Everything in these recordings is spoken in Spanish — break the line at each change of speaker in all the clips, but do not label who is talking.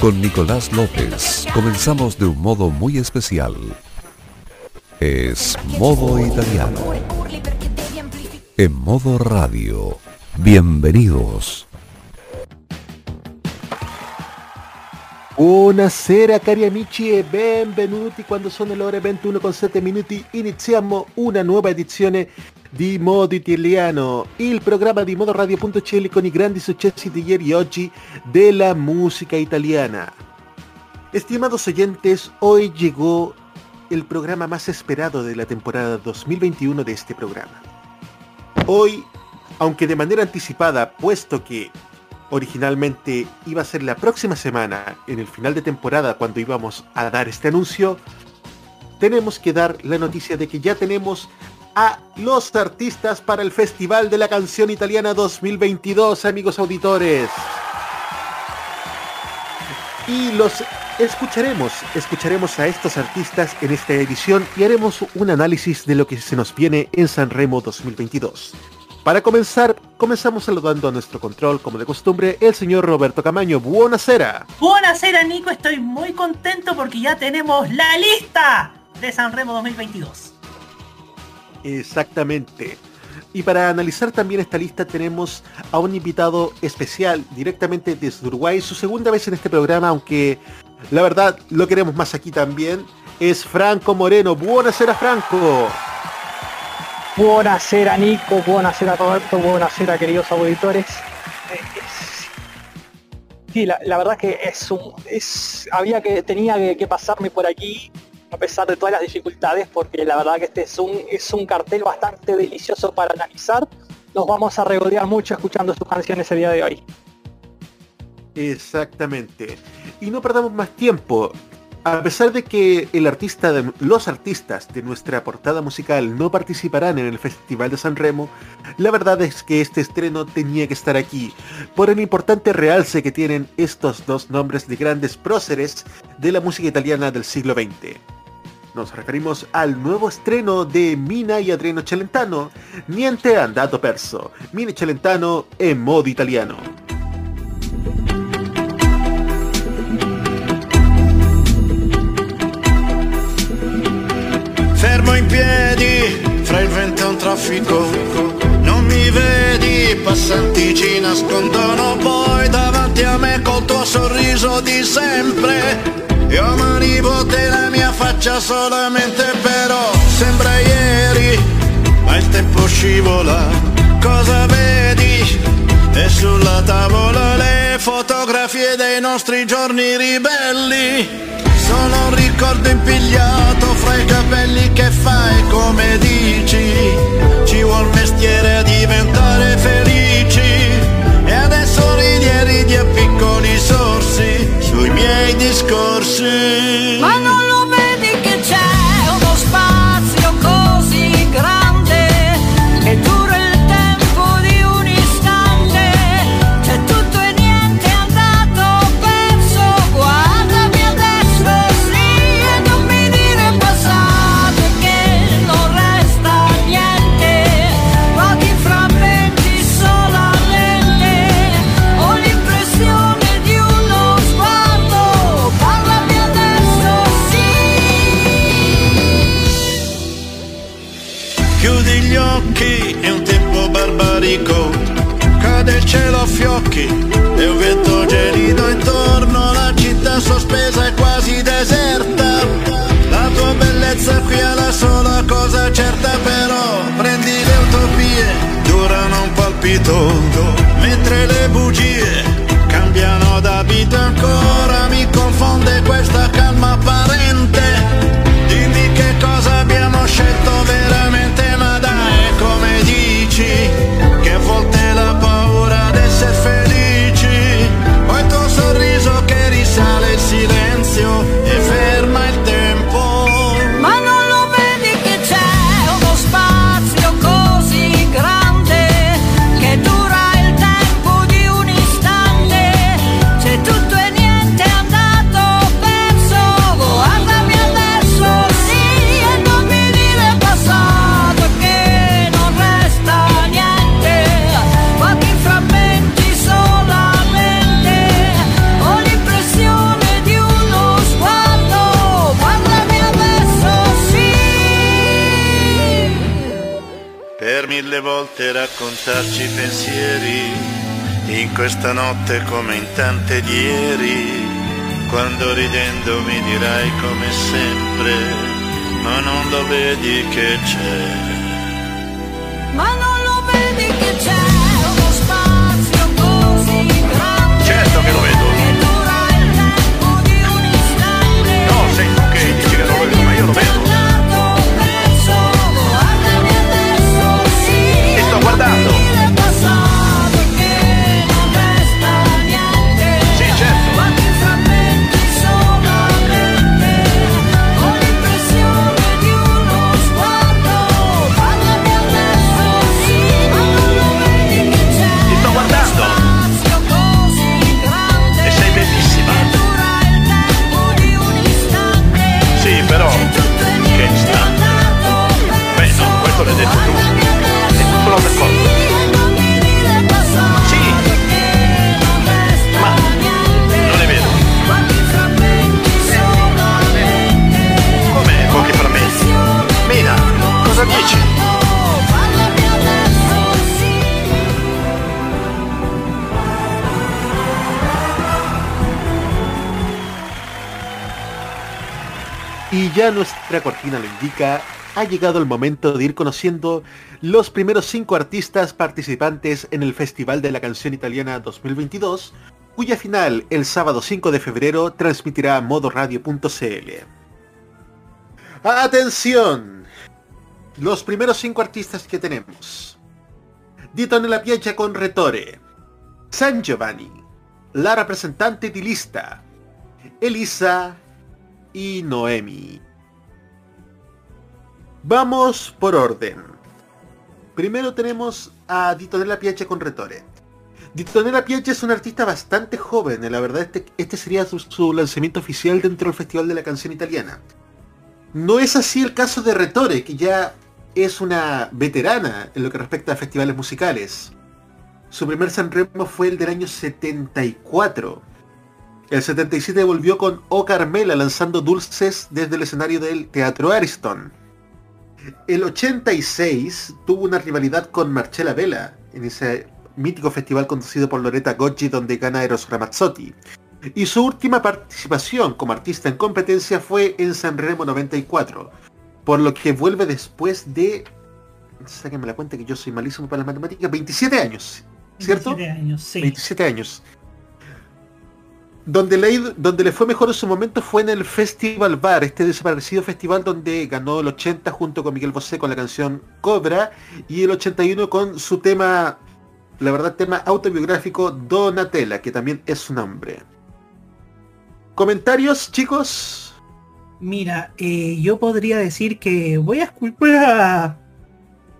Con Nicolás López comenzamos de un modo muy especial. Es Modo Italiano. En modo radio. Bienvenidos.
Buonasera cari amici e benvenuti quando sono le ore 21 con 7 minuti iniziamo una nuova edizione di Modo Italiano, il programma di modoradio.cl con i grandi successi di ieri e oggi della música italiana. Estimados oyentes, hoy llegó el programa más esperado de la temporada 2021 de este programa. Hoy, aunque de manera anticipada, puesto que originalmente iba a ser la próxima semana, en el final de temporada, cuando íbamos a dar este anuncio, tenemos que dar la noticia de que ya tenemos a los artistas para el Festival de la Canción Italiana 2022, amigos auditores. Y los escucharemos, escucharemos a estos artistas en esta edición y haremos un análisis de lo que se nos viene en San Remo 2022. Para comenzar, comenzamos saludando a nuestro control, como de costumbre, el señor Roberto Camaño. Buonasera.
Buonasera, Nico. Estoy muy contento porque ya tenemos la lista de San Remo 2022.
Exactamente. Y para analizar también esta lista tenemos a un invitado especial directamente desde Uruguay, su segunda vez en este programa, aunque la verdad lo queremos más aquí también. Es Franco Moreno. Buonasera, Franco.
Buonasera Nico, buonasera Roberto, buonasera queridos auditores. Sí, la, verdad es que es un, es, había que, tenía que, pasarme por aquí a pesar de todas las dificultades, porque la verdad que este es un, es un cartel bastante delicioso para analizar. Nos vamos a regodear mucho escuchando sus canciones el día de hoy.
Exactamente. Y no perdamos más tiempo a pesar de que los artistas de nuestra portada musical no participarán en el Festival de San Remo, la verdad es que este estreno tenía que estar aquí, por el importante realce que tienen estos dos nombres de grandes próceres de la música italiana del siglo XX. Nos referimos al nuevo estreno de Mina y Adriano Celentano, Niente Andato Perso, Mina Celentano en modo italiano.
Fra il vento e un traffico. Non mi vedi, passanti ci nascondono poi davanti a me col tuo sorriso di sempre. Io manipote la mia faccia solamente però sembra ieri, ma il tempo scivola. Cosa vedi? E sulla tavola le fotografie dei nostri giorni ribelli sono un ricordo impigliato fra i capelli che fai come dici? Ci vuol mestiere a diventare felici. E adesso ridi e ridi a piccoli sorsi Sui miei discorsi questa
notte come in tante di ieri, quando ridendo mi dirai come sempre, ma non lo vedi che c'è.
Ma non lo vedi che c'è uno spazio così grande
Certo che lo vedo.
Ya nuestra cortina lo indica, ha llegado el momento de ir conociendo los primeros cinco artistas participantes en el Festival de la Canción Italiana 2022, cuya final el sábado 5 de febrero transmitirá modoradio.cl. ¡Atención! Los primeros cinco artistas que tenemos. Dito nella Piaggia con Retore, San Giovanni, la representante di lista, Elisa y Noemi. Vamos por orden. Primero tenemos a Ditonella Piace con Retore. Ditonella Piace es un artista bastante joven, y la verdad este, este sería su, su lanzamiento oficial dentro del Festival de la Canción Italiana. No es así el caso de Retore, que ya es una veterana en lo que respecta a festivales musicales. Su primer Sanremo fue el del año 74. El 77 volvió con O Carmela lanzando dulces desde el escenario del Teatro Ariston. El 86 tuvo una rivalidad con Marcella Vela en ese mítico festival conducido por Loretta Goggi donde gana Eros Ramazzotti. Y su última participación como artista en competencia fue en Sanremo 94, por lo que vuelve después de... Sáquenme la cuenta que yo soy malísimo para las matemáticas, 27 años, ¿cierto?
27 años, sí.
27 años. Donde le, fue mejor en su momento fue en el Festival Bar, este desaparecido festival donde ganó el 80 junto con Miguel Bosé con la canción Cobra y el 81 con su tema, la verdad, tema autobiográfico Donatella, que también es su nombre. ¿Comentarios, chicos?
Mira, eh, yo podría decir que voy a,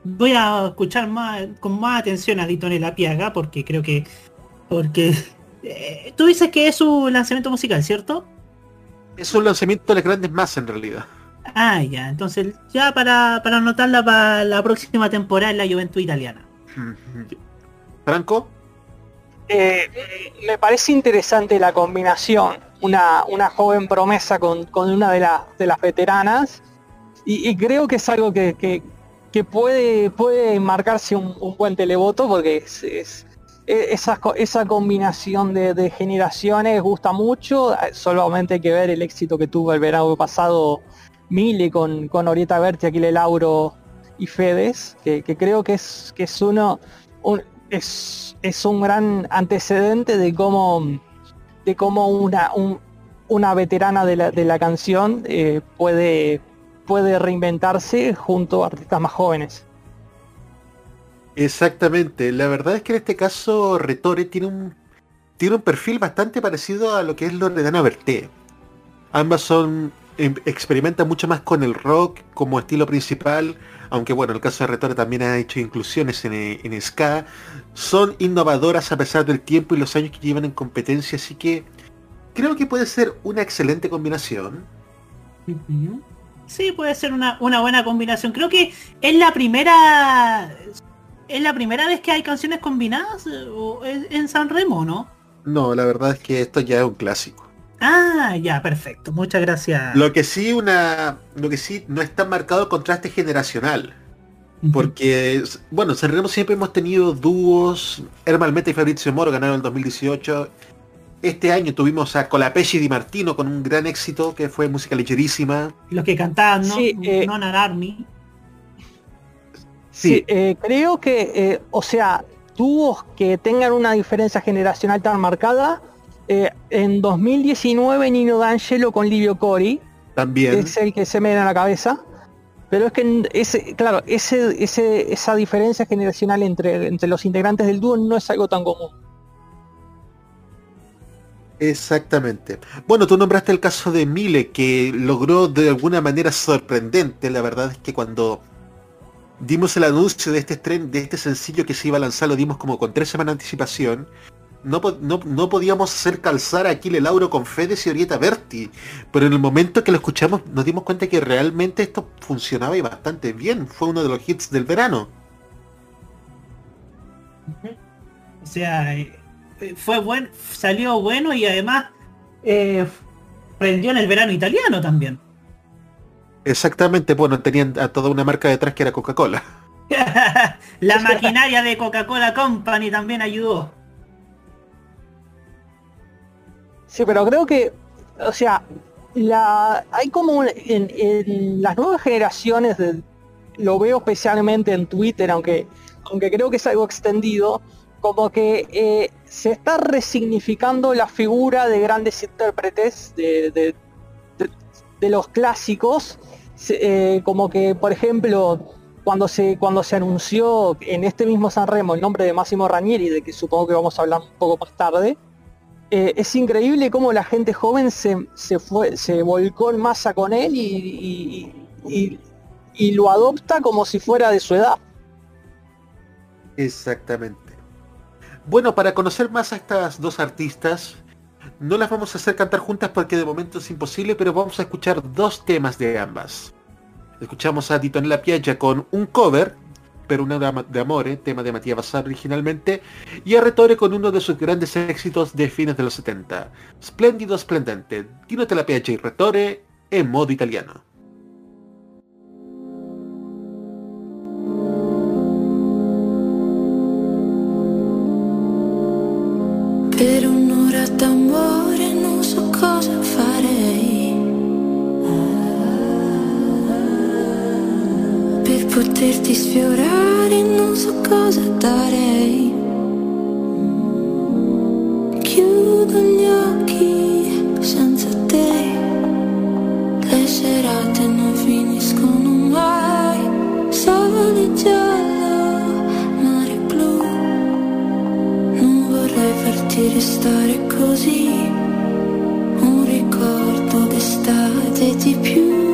voy a escuchar más con más atención a Ditonella Piaga porque creo que porque eh, tú dices que es su lanzamiento musical, ¿cierto?
Es un lanzamiento de las grandes masas en realidad.
Ah, ya, entonces ya para, para anotarla para la próxima temporada en la Juventud Italiana.
Franco,
Eh, me parece interesante la combinación. Una, una joven promesa con, con una de, las de las veteranas. Y, y creo que es algo que, que- que puede, puede marcarse un, un buen televoto porque es, es- esa, co- esa combinación de, generaciones gusta mucho. Solamente hay que ver el éxito que tuvo el verano pasado Mile con, con Orieta Berti, Aquile Lauro y Fedes, que, creo que es, que es uno un- es, es un gran antecedente de cómo de cómo una, un- una veterana de la, de la canción eh, puede, puede reinventarse junto a artistas más jóvenes.
Exactamente, la verdad es que en este caso Retore tiene un tiene un perfil bastante parecido a lo que es Loredana Berté. Ambas son em, experimentan mucho más con el rock como estilo principal, aunque bueno, el caso de Retore también ha hecho inclusiones en, eh, en ska. Son innovadoras a pesar del tiempo y los años que llevan en competencia, así que creo que puede ser una excelente combinación.
Sí, puede ser una, una buena combinación. Creo que es la primera. ¿Es la primera vez que hay canciones combinadas? eh, ¿O es en San Remo, no?
No, la verdad es que esto ya es un clásico.
Ah, ya, perfecto. Muchas gracias.
Lo que sí una lo que sí no está marcado el contraste generacional. Porque, bueno, Sanremo siempre hemos tenido dúos. Hermal Meta y Fabrizio Moro ganaron en 2018. Este año tuvimos a Colapesci Di Martino con un gran éxito que fue música ligerísima.
Los que cantaban, ¿no?
Sí, eh,
Non Army.
Sí, eh, creo que, eh, o sea, dúos que tengan una diferencia generacional tan marcada. eh, en 2019 Nino D'Angelo con Livio Cori,
También.
es el que se me da en la cabeza. Pero es que ese, claro, ese, ese, esa diferencia generacional entre, entre los integrantes del dúo no es algo tan común.
Exactamente. Bueno, tú nombraste el caso de Mile, que logró de alguna manera sorprendente. La verdad es que cuando dimos el anuncio de este estreno, de este sencillo que se iba a lanzar, lo dimos como con tres semanas de anticipación. No, no, no podíamos hacer calzar a Aquile Lauro con Fedes y Orieta Berti. Pero en el momento que lo escuchamos nos dimos cuenta que realmente esto funcionaba y bastante bien. Fue uno de los hits del verano.
O sea, eh, eh, fue buen, salió bueno y además eh, prendió en el verano italiano también.
Exactamente, bueno, tenían a toda una marca detrás que era Coca-Cola.
La maquinaria de Coca-Cola Company también ayudó.
Sí, pero creo que, o sea, la, hay como un- en, en las nuevas generaciones, de- lo veo especialmente en Twitter, aunque, aunque creo que es algo extendido, como que eh, se está resignificando la figura de grandes intérpretes de, de- de- de los clásicos, eh, como que, por ejemplo, cuando se, cuando se anunció en este mismo San Remo el nombre de Máximo Ranieri, de que supongo que vamos a hablar un poco más tarde, eh, es increíble cómo la gente joven se, se fue, se volcó en masa con él y- y lo adopta como si fuera de su edad.
Exactamente. Bueno, para conocer más a estas dos artistas, no las vamos a hacer cantar juntas porque de momento es imposible, pero vamos a escuchar dos temas de ambas. Escuchamos a Titonella Piaggia con un cover, pero una de Amore, tema de Matías Bazar originalmente, y a Retore con uno de sus grandes éxitos de fines de los 70, Splendido Splendente, Tinotella Piaggia y Retore en modo italiano.
D'amore non so cosa farei. Per poterti sfiorare non so cosa darei. Chiudo gli occhi senza te. Le serate non finiscono mai. Farti restare così, un ricordo d'estate di più.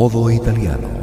modo italiano.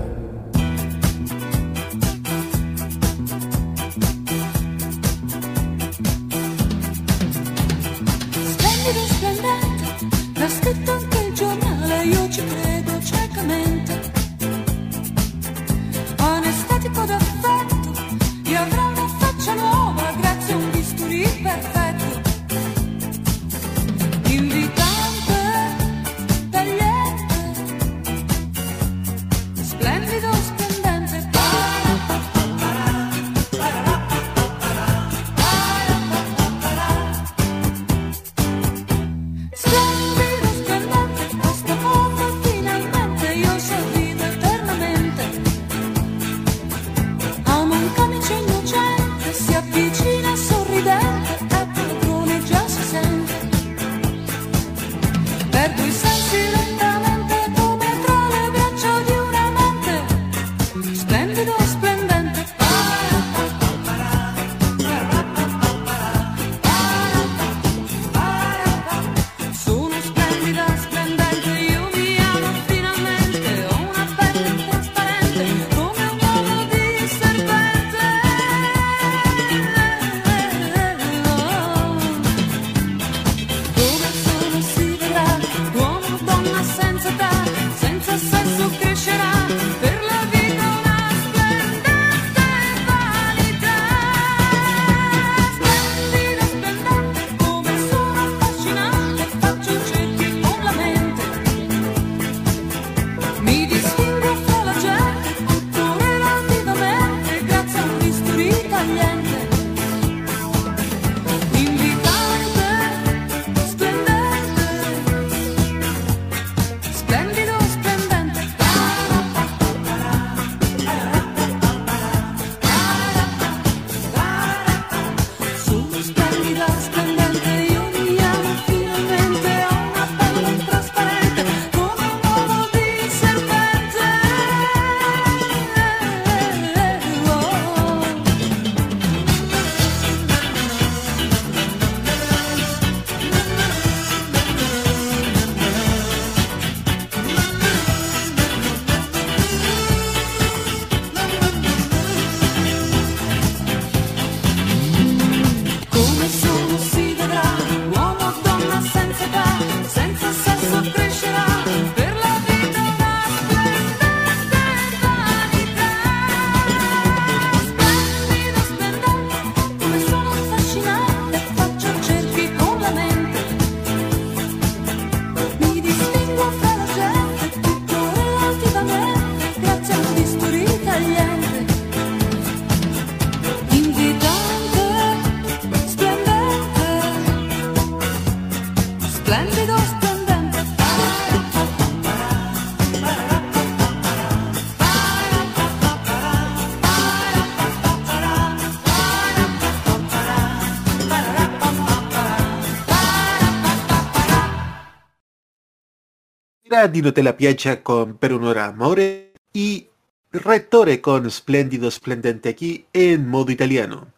Era Dino te la piacha con Per un'ora amore y Rettore con Splendido Splendente aquí en modo italiano.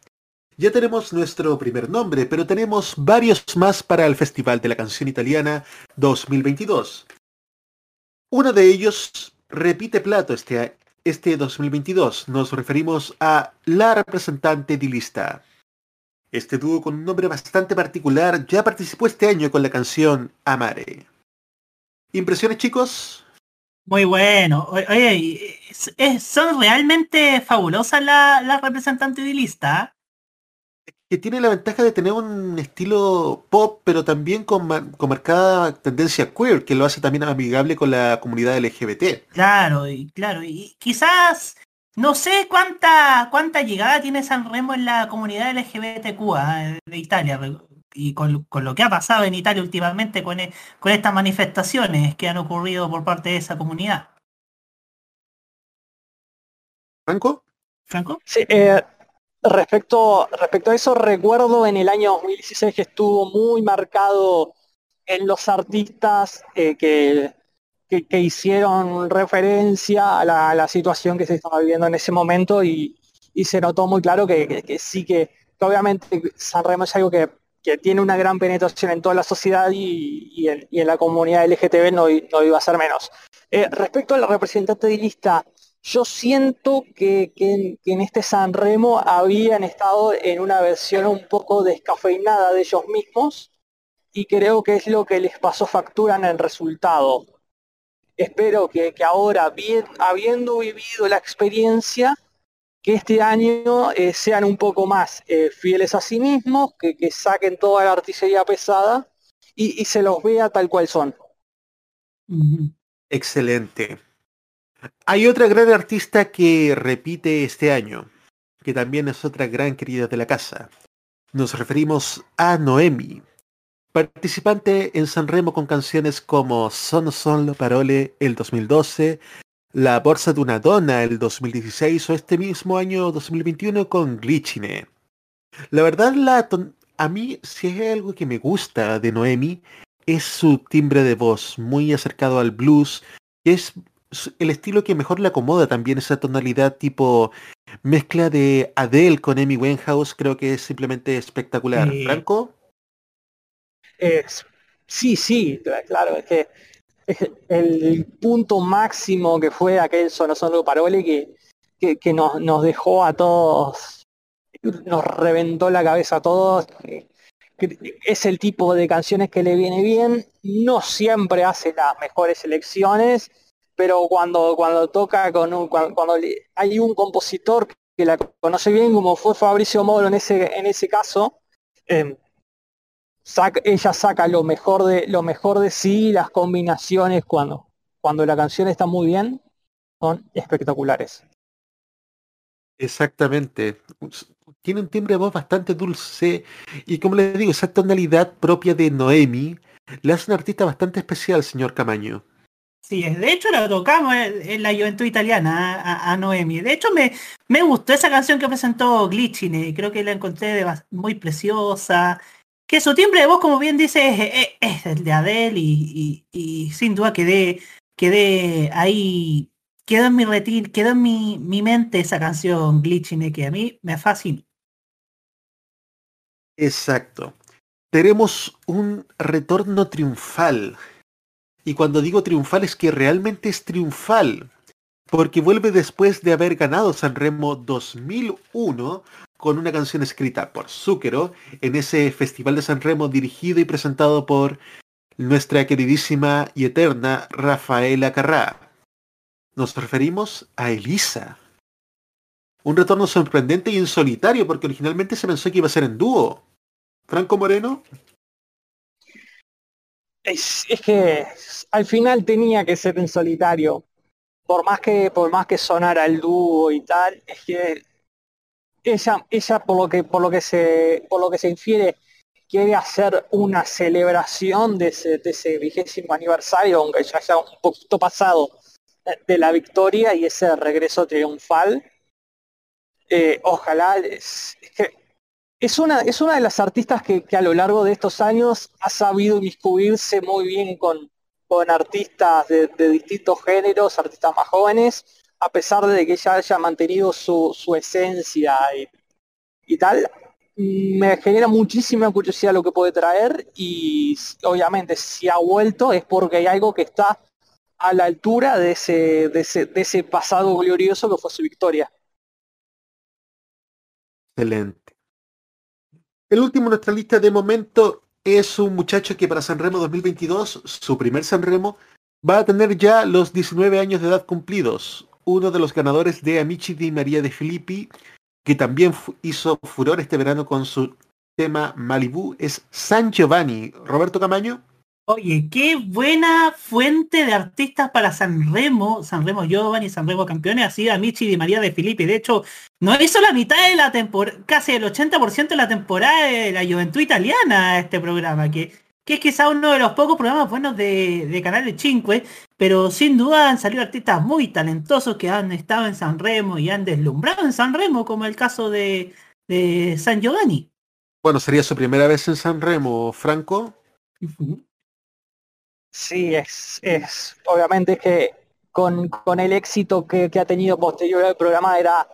Ya tenemos nuestro primer nombre, pero tenemos varios más para el Festival de la Canción Italiana 2022. Uno de ellos repite plato este, este 2022. Nos referimos a la representante di lista. Este dúo con un nombre bastante particular ya participó este año con la canción Amare. ¿Impresiones chicos?
Muy bueno. Oye, y es- es- son realmente fabulosas las las representantes de lista.
que tiene la ventaja de tener un estilo pop, pero también con, con marcada tendencia queer, que lo hace también amigable con la comunidad LGBT.
Claro, y claro, y quizás no sé cuánta cuánta llegada tiene San Remo en la comunidad LGBTQ ah, de Italia y con, con lo que ha pasado en Italia últimamente con, e- con estas manifestaciones que han ocurrido por parte de esa comunidad.
¿Franco?
Franco?
Sí, eh, respecto, respecto a eso, recuerdo en el año 2016 que estuvo muy marcado en los artistas eh, que, que, que hicieron referencia a la, a la situación que se estaba viviendo en ese momento y, y se notó muy claro que, que- que sí que, que obviamente San Remo es algo que, que tiene una gran penetración en toda la sociedad y, en, la comunidad LGTB no, no iba a ser menos. Eh, respecto a la representante de lista, yo siento que, en, este San Remo habían estado en una versión un poco descafeinada de ellos mismos y creo que es lo que les pasó factura en el resultado. Espero que, ahora, bien, habiendo vivido la experiencia, que este año eh, sean un poco más eh, fieles a sí mismos, que, que saquen toda la artillería pesada y, y se los vea tal cual son.
Excelente. Hay otra gran artista que repite este año, que también es otra gran querida de la casa. Nos referimos a Noemi, participante en San Remo con canciones como Sono Solo Parole el 2012, La Borsa de una Donna el 2016 o este mismo año 2021 con Glitchine. La verdad, la ton- a mí, si hay algo que me gusta de Noemi, es su timbre de voz, muy acercado al blues, que es el estilo que mejor le acomoda también esa tonalidad tipo mezcla de Adele con Amy Winehouse, creo que es simplemente espectacular. Franco,
Es- sí, sí, claro, es que es el punto máximo que fue aquel Sono Solo Parole que, que, que nos, nos dejó a todos, nos reventó la cabeza a todos. que Es el tipo de canciones que le viene bien, no siempre hace las mejores selecciones, pero cuando, cuando toca con un, cuando, hay un compositor que la conoce bien, como fue Fabricio Moro en ese, en ese caso, em, saca- ella saca lo mejor de lo mejor de sí, las combinaciones cuando, cuando la canción está muy bien, son espectaculares.
exactamente. Tiene un timbre de voz bastante dulce y como les digo, esa tonalidad propia de Noemi le hace un artista bastante especial, señor Camaño.
Sí, es- de hecho la tocamos en, en la juventud italiana a, a- Noemi. De hecho me, me gustó esa canción que presentó Glitchine, creo que la encontré de muy preciosa. Que su timbre de voz, como bien dice, es, el de Adele y, sin duda quedé, quedé ahí, quedó en mi quedó en mi, mi mente esa canción Glitchine que a mí me fascinó.
Exacto. Tenemos un retorno triunfal. Y cuando digo triunfal es que realmente es triunfal. Porque vuelve después de haber ganado Sanremo 2001 con una canción escrita por Zúquero en ese festival de Sanremo dirigido y presentado por nuestra queridísima y eterna Rafaela Carrá. Nos referimos a Elisa. Un retorno sorprendente y en solitario porque originalmente se pensó que iba a ser en dúo. Franco Moreno,
Es, es que al final tenía que ser en solitario. Por más que, por más que sonara el dúo y tal, es que ella, ella por lo que, por lo que se, por lo que se infiere, quiere hacer una celebración de ese, vigésimo aniversario, aunque ya haya un poquito pasado eh, de la victoria y ese regreso triunfal. Eh, ojalá es, es que es una, es una de las artistas que, a lo largo de estos años ha sabido inmiscuirse muy bien con, con artistas de distintos géneros, artistas más jóvenes, a pesar de que ella haya mantenido su, esencia y, tal. Me genera muchísima curiosidad lo que puede traer y obviamente si ha vuelto es porque hay algo que está a la altura de ese, de ese, de ese pasado glorioso que fue su victoria.
excelente. El último en nuestra lista de momento es un muchacho que para Sanremo 2022, su primer Sanremo, va a tener ya los 19 años de edad cumplidos. Uno de los ganadores de Amici di María de Filippi, que también hizo furor este verano con su tema Malibu, es San Giovanni. Roberto Camaño.
Oye, qué buena fuente de artistas para Sanremo, Sanremo Giovanni, Sanremo Campeones, así a Michi Di María de Filippi. De hecho, no hizo la mitad de la temporada, casi el 80% de la temporada de la juventud italiana este programa, que, que es quizá uno de los pocos programas buenos de, de Canal 5, pero sin duda han salido artistas muy talentosos que han estado en Sanremo y han deslumbrado en Sanremo, como el caso de, de San Giovanni.
Bueno, sería su primera vez en Sanremo, Franco.
Sí, es, es obviamente es que con, con el éxito que, que ha tenido posterior al programa era,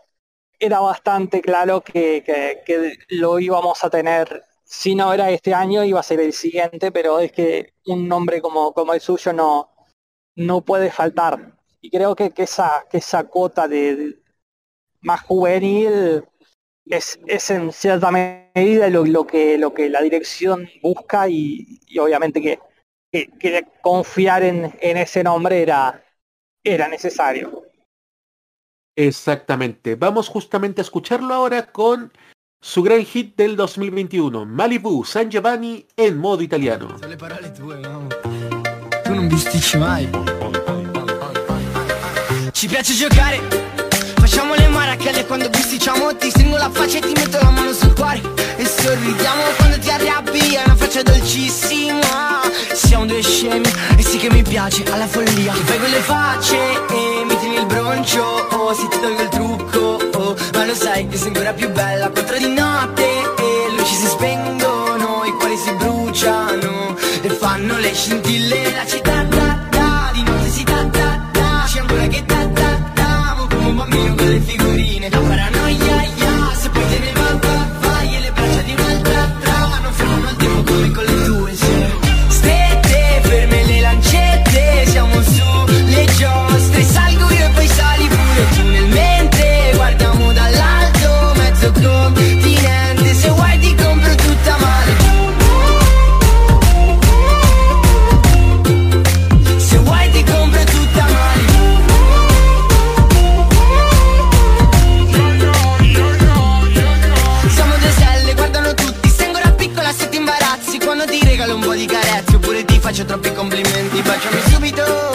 era bastante claro que, que- que lo íbamos a tener, si no era este año, iba a ser el siguiente, pero es que un nombre como, como el suyo no, no puede faltar. Y creo que, que esa, que esa cuota de, más juvenil es, es en cierta medida lo, lo que, lo que la dirección busca y, y obviamente que, que- que confiar en, en ese nombre era, era necesario.
Exactamente. Vamos justamente a escucharlo ahora con su gran hit del 2021, Malibu San Giovanni en modo italiano.
Sono le parole tue, no? Tu non bisticci mai. Ci piace giocare. Facciamo le marachelle quando bisticciamo. Ti stringo la faccia e ti metto la mano sul cuore. E sorridiamo quando ti arrabbi. È una faccia dolcissima. Siamo due scemi. E sì che mi piace alla follia. Che fai quelle facce e mi tieni il broncio. Oh, Se ti tolgo il trucco. Oh, Ma lo sai che sei ancora più bella. Quattro di notte e luci si spengono. I cuori si bruciano E fanno le scintille. La città faccio troppi complimenti Baciami subito,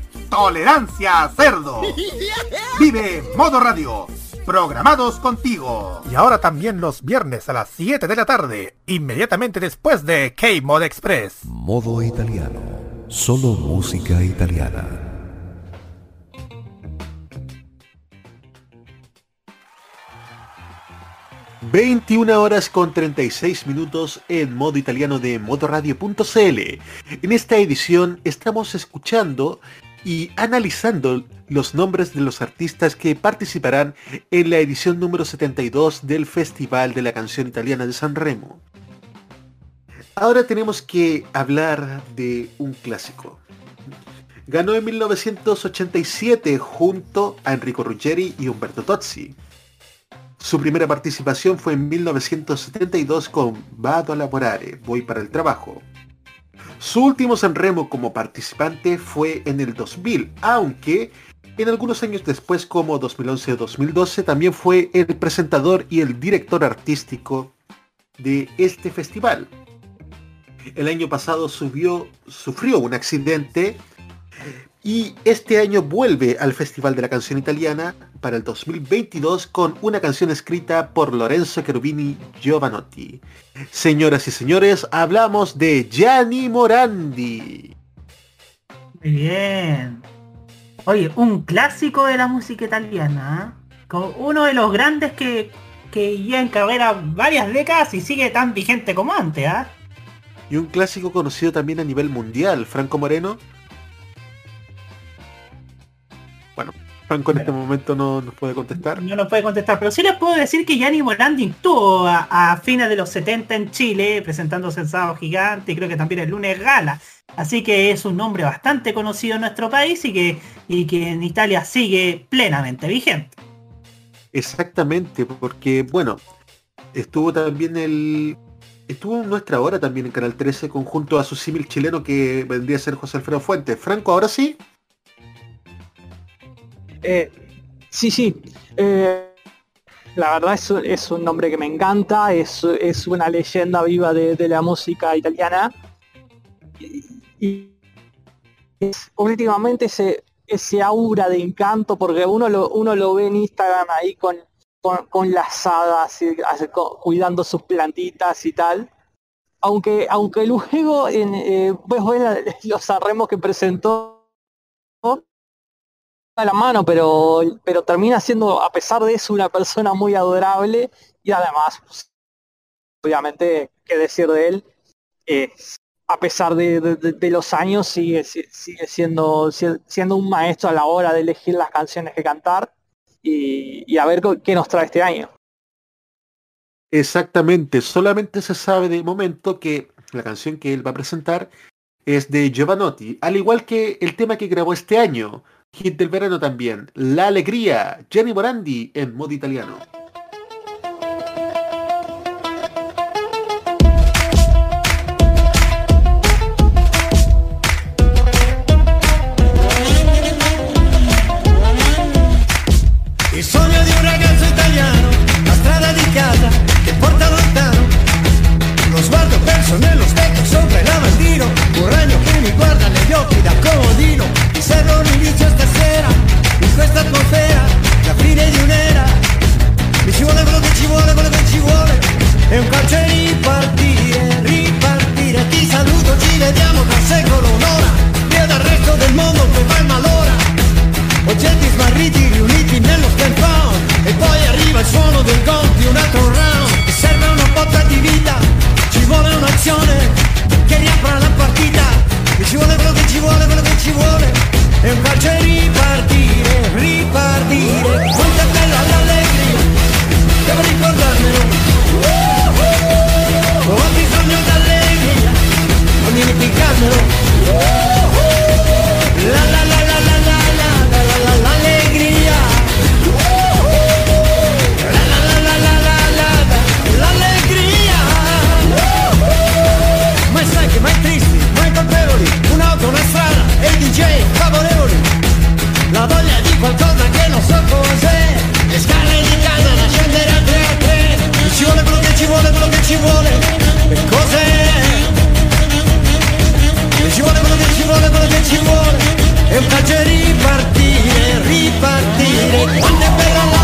Tolerancia Cerdo. Vive Modo Radio. Programados contigo. Y ahora también los viernes a las 7 de la tarde, inmediatamente después de K-Mod Express.
Modo italiano. Solo música italiana.
21 horas con 36 minutos en modo italiano de modoradio.cl. En esta edición estamos escuchando y analizando los nombres de los artistas que participarán en la edición número 72 del Festival de la Canción Italiana de San Remo. Ahora tenemos que hablar de un clásico. Ganó en 1987 junto a Enrico Ruggeri y Umberto Tozzi. Su primera participación fue en 1972 con Vado a lavorare, Voy para el trabajo. Su último Sanremo como participante fue en el 2000, aunque en algunos años después, como 2011 o 2012, también fue el presentador y el director artístico de este festival. El año pasado sufrió un accidente y este año vuelve al Festival de la Canción Italiana para el 2022 con una canción escrita por Lorenzo Cherubini Giovanotti. Señoras y señores, hablamos de Gianni Morandi.
Muy bien. Oye, un clásico de la música italiana. ¿eh? Con uno de los grandes que, que ya en carrera varias décadas y sigue tan vigente como antes, ¿ah?
Y un clásico conocido también a nivel mundial, Franco Moreno. Franco en este momento no nos puede contestar.
No nos puede contestar, pero sí les puedo decir que Gianni Morandi estuvo a, a fines de los 70 en Chile, presentándose el Sábado Gigante y creo que también el lunes Gala. Así que es un nombre bastante conocido en nuestro país y que, y que en Italia sigue plenamente vigente.
Exactamente, porque bueno, estuvo también el... Estuvo en nuestra hora también en Canal 13 conjunto a su símil chileno que vendría a ser José Alfredo Fuentes. Franco, ahora sí.
Eh, sí, sí. eh, la verdad es, es un nombre que me encanta, es, es una leyenda viva de, de la música italiana. Y, últimamente ese, ese aura de encanto, porque uno lo, uno lo ve en Instagram ahí con, con, con las cuidando sus plantitas y tal. Aunque, aunque luego en, eh, pues, bueno, los arremos que presentó a la mano, pero, pero termina siendo, a pesar de eso, una persona muy adorable y además, obviamente, qué decir de él, eh, a pesar de, de- de- de los años, sigue, si- sigue siendo, si- siendo un maestro a la hora de elegir las canciones que cantar y, y a ver qué nos trae este año.
Exactamente, solamente se sabe de momento que la canción que él va a presentar es de Giovanotti, al igual que el tema que grabó este año, hit del verano también, La Alegría, Gianni Morandi en modo italiano.
Occhi da comodino. Mi serve un inizio stasera, in questa atmosfera, la fine di un'era. Mi ci vuole quello che ci vuole, quello che ci vuole. È un calcio e ripartire, ripartire. Ti saluto, ci vediamo tra secolo, un'ora. Via dal resto del mondo che fa malora. Oggetti smarriti riuniti nello stand E poi arriva il suono del gong di un altro round Ti serve una botta di vita Ci vuole un'azione ci vuole quello che ci vuole, quello che ci vuole. E un calcio DJ favorevoli La voglia di qualcosa che non so cos'è. Le scale di casa da scendere a tre a tre. Ci vuole quello che ci vuole, quello che ci vuole. E cos'è? E ci vuole quello che ci vuole, quello che ci vuole. E un calcio ripartire, ripartire. Quando è bella l'allegria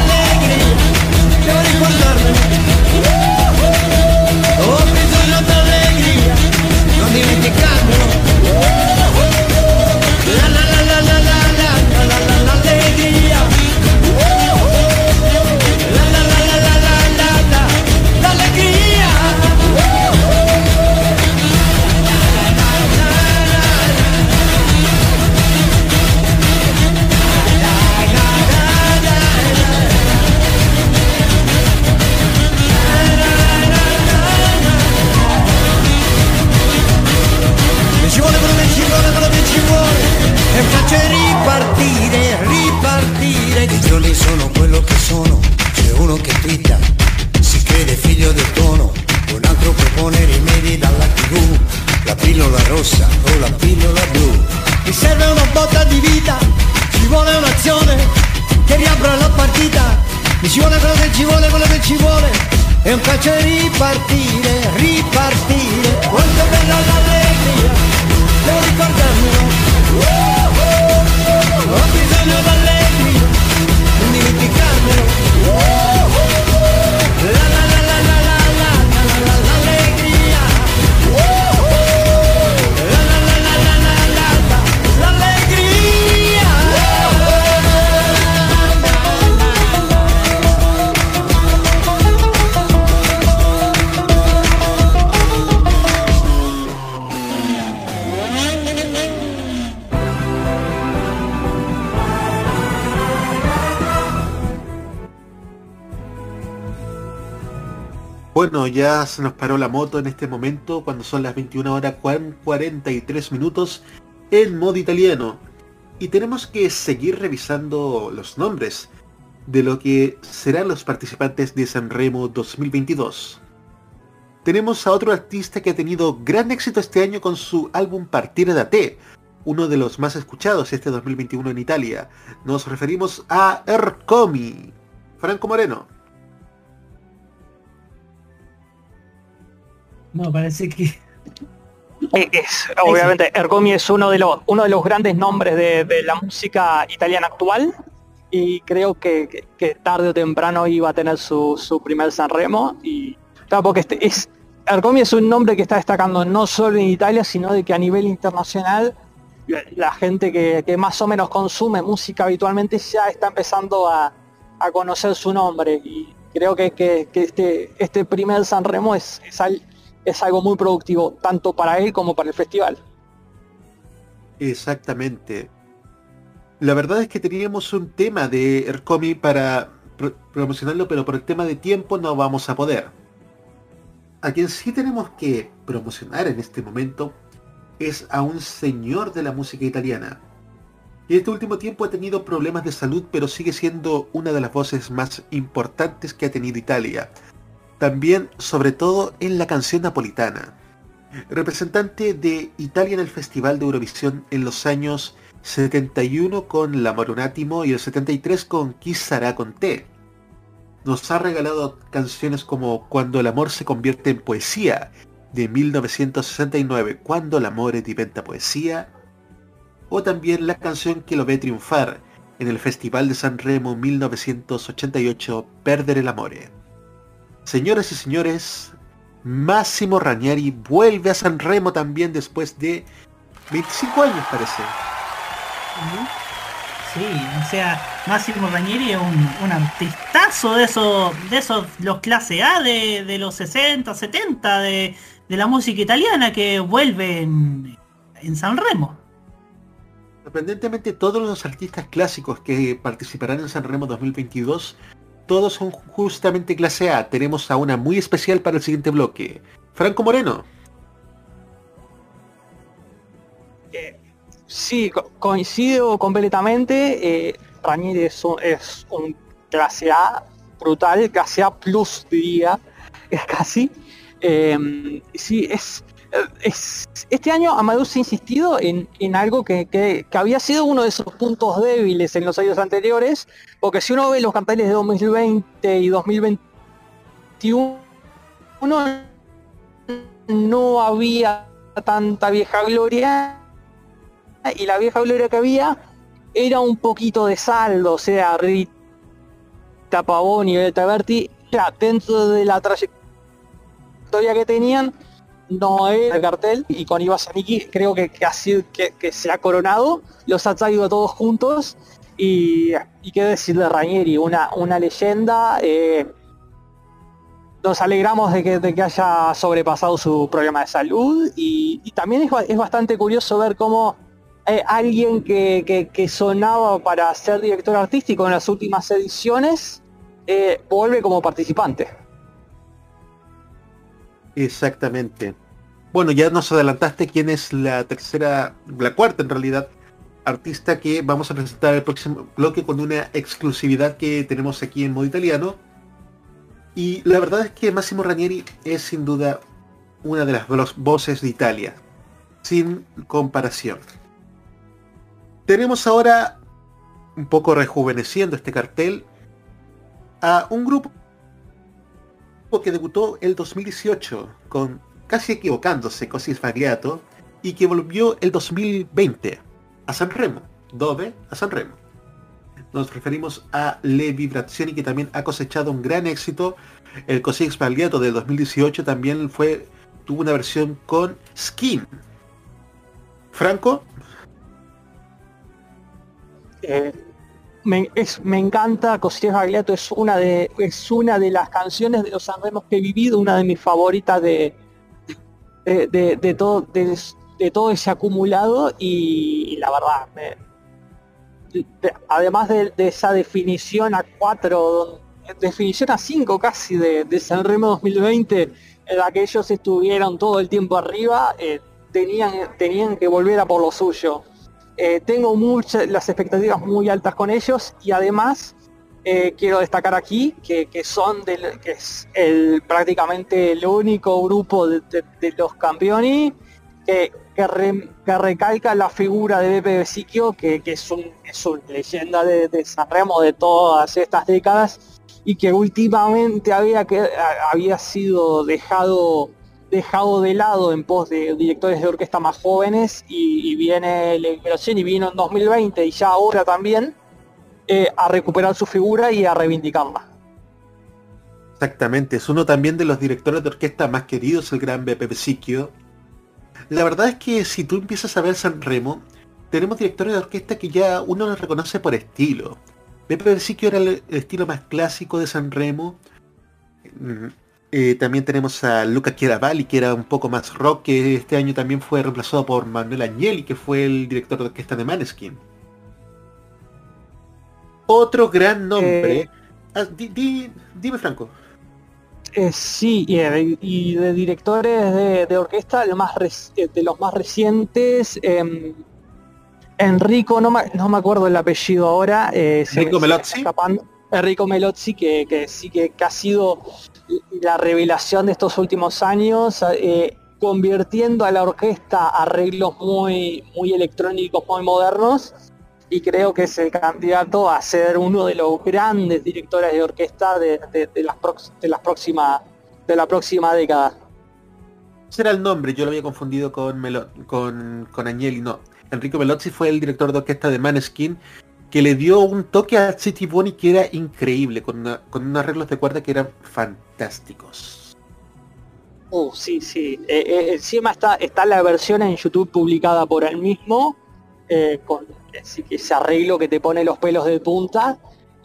nos paró la moto en este momento cuando son las 21 horas cuan- 43 minutos en modo italiano. Y tenemos que seguir revisando los nombres de lo que serán los participantes de Sanremo 2022. Tenemos a otro artista que ha tenido gran éxito este año con su álbum Partire da te, uno de los más escuchados este 2021 en Italia. Nos referimos a Ercomi. Franco Moreno.
No, parece que.
Eh, Es, obviamente, Ergomi es uno de los, uno de los grandes nombres de, de la música italiana actual y creo que, que- tarde o temprano iba a tener su, su primer Sanremo y claro, porque este es Ergomi es un nombre que está destacando no solo en Italia sino de que a nivel internacional la, gente que, que más o menos consume música habitualmente ya está empezando a, a conocer su nombre y creo que este, este primer Sanremo es, es, al- es algo muy productivo tanto para él como para el festival.
Exactamente. La verdad es que teníamos un tema de Ercomi para pro- promocionarlo, pero por el tema de tiempo no vamos a poder. A quien sí tenemos que promocionar en este momento es a un señor de la música italiana. Y este último tiempo ha tenido problemas de salud, pero sigue siendo una de las voces más importantes que ha tenido Italia. También, sobre todo, en la canción napolitana representante de Italia en el Festival de Eurovisión en los años 71 con L'amore un attimo y el 73 con Chi sarà con te. Nos ha regalado canciones como Cuando el amor se convierte en poesía de 1969, Cuando el amor diventa poesía, o también la canción que lo ve triunfar en el Festival de San Remo 1988, Perdere el amore. Señoras y señores, Máximo Ranieri vuelve a San Remo también después de 25 años parece.
Sí, o sea, Máximo Rañeri es un, un artistazo de esos, de esos, los clase A de, de los 60, 70 de, de la música italiana que vuelve en, en San Remo.
Sorprendentemente todos los artistas clásicos que participarán en San Remo 2022, todos son justamente clase A. Tenemos a una muy especial para el siguiente bloque. Franco Moreno.
Sí, co- coincido completamente. Eh, Ranieri es un, clase A brutal, clase A plus diría, es casi. Eh, sí, es- este año Amadeus ha insistido en, en algo que, que- que había sido uno de sus puntos débiles en los años anteriores, porque si uno ve los carteles de 2020 y 2021, no había tanta vieja gloria y la vieja gloria que había era un poquito de saldo, o sea, Rita Pavón y Beta dentro de la trayectoria que tenían, no era el cartel, y con Iva Zanicki creo que, que, sido- que, que se ha coronado, los ha traído todos juntos, y, y qué decir de Ranieri, una, una leyenda, eh, nos alegramos de que, de que haya sobrepasado su problema de salud y, también es, es bastante curioso ver cómo eh, alguien que, que- que sonaba para ser director artístico en las últimas ediciones eh, vuelve como participante.
Exactamente. Bueno, ya nos adelantaste quién es la tercera, la cuarta en realidad, artista que vamos a presentar el próximo bloque con una exclusividad que tenemos aquí en modo italiano. Y la verdad es que Massimo Ranieri es sin duda una de las vo- voces de Italia, sin comparación. Tenemos ahora, un poco rejuveneciendo este cartel, a un grupo que debutó el 2018 con casi equivocándose Così Sbagliato y que volvió el 2020 a Sanremo, dove a Sanremo. Nos referimos a Le Vibrazioni que también ha cosechado un gran éxito. El Così Sbagliato del 2018 también fue tuvo una versión con Skin. Franco,
Eh, me, encanta Così Bagliato, es una de es una de las canciones de los Sanremos que he vivido, una de mis favoritas de, de, todo de, todo ese acumulado y, la verdad además de, esa definición a 4 definición a 5 casi de, de Sanremo 2020 en la que ellos estuvieron todo el tiempo arriba eh, tenían tenían que volver a por lo suyo eh, tengo muchas las expectativas muy altas con ellos y además eh, quiero destacar aquí que, son es el prácticamente el único grupo de, los campeones que, que, re- que recalca la figura de Beppe Besicchio que, es un es una leyenda de, de Sanremo de todas estas décadas y que últimamente había que había sido dejado dejado de lado en pos de directores de orquesta más jóvenes y, viene la y vino en 2020 y ya ahora también eh, a recuperar su figura y a reivindicarla.
exactamente, es uno también de los directores de orquesta más queridos, el gran Beppe Besicchio. La verdad es que si tú empiezas a ver San Remo, tenemos directores de orquesta que ya uno los reconoce por estilo. Beppe Besicchio era el estilo más clásico de San Remo. Mm, eh, también tenemos a Luca Chiaravalli, que era un poco más rock, que este año también fue reemplazado por Manuel Agnelli, que fue el director de orquesta de Maneskin. Otro gran nombre.
Eh,
Ah, di- di- dime Franco.
Eh, sí, y, de- y de directores de, de orquesta, lo más reci- eh, de los más recientes, em, Enrico, no me, no me acuerdo el apellido ahora, eh,
Enrico Melozzi.
escapando. Enrico Melozzi, que, que sí que, ha sido la revelación de estos últimos años, eh, convirtiendo a la orquesta arreglos muy, muy electrónicos, muy modernos, y creo que es el candidato a ser uno de los grandes directores de orquesta de, las, prox- de la próxima década.
Ese era el nombre, yo lo había confundido con Melo- con, con Agnelli, no. Enrico Melozzi fue el director de orquesta de Maneskin, que le dio un toque a City Bonnie que era increíble, con, con unos arreglos de cuerda que eran fantásticos.
Uh, sí, sí. Eh, eh, encima está, está la versión en YouTube publicada por él mismo, eh, con ese arreglo que te pone los pelos de punta.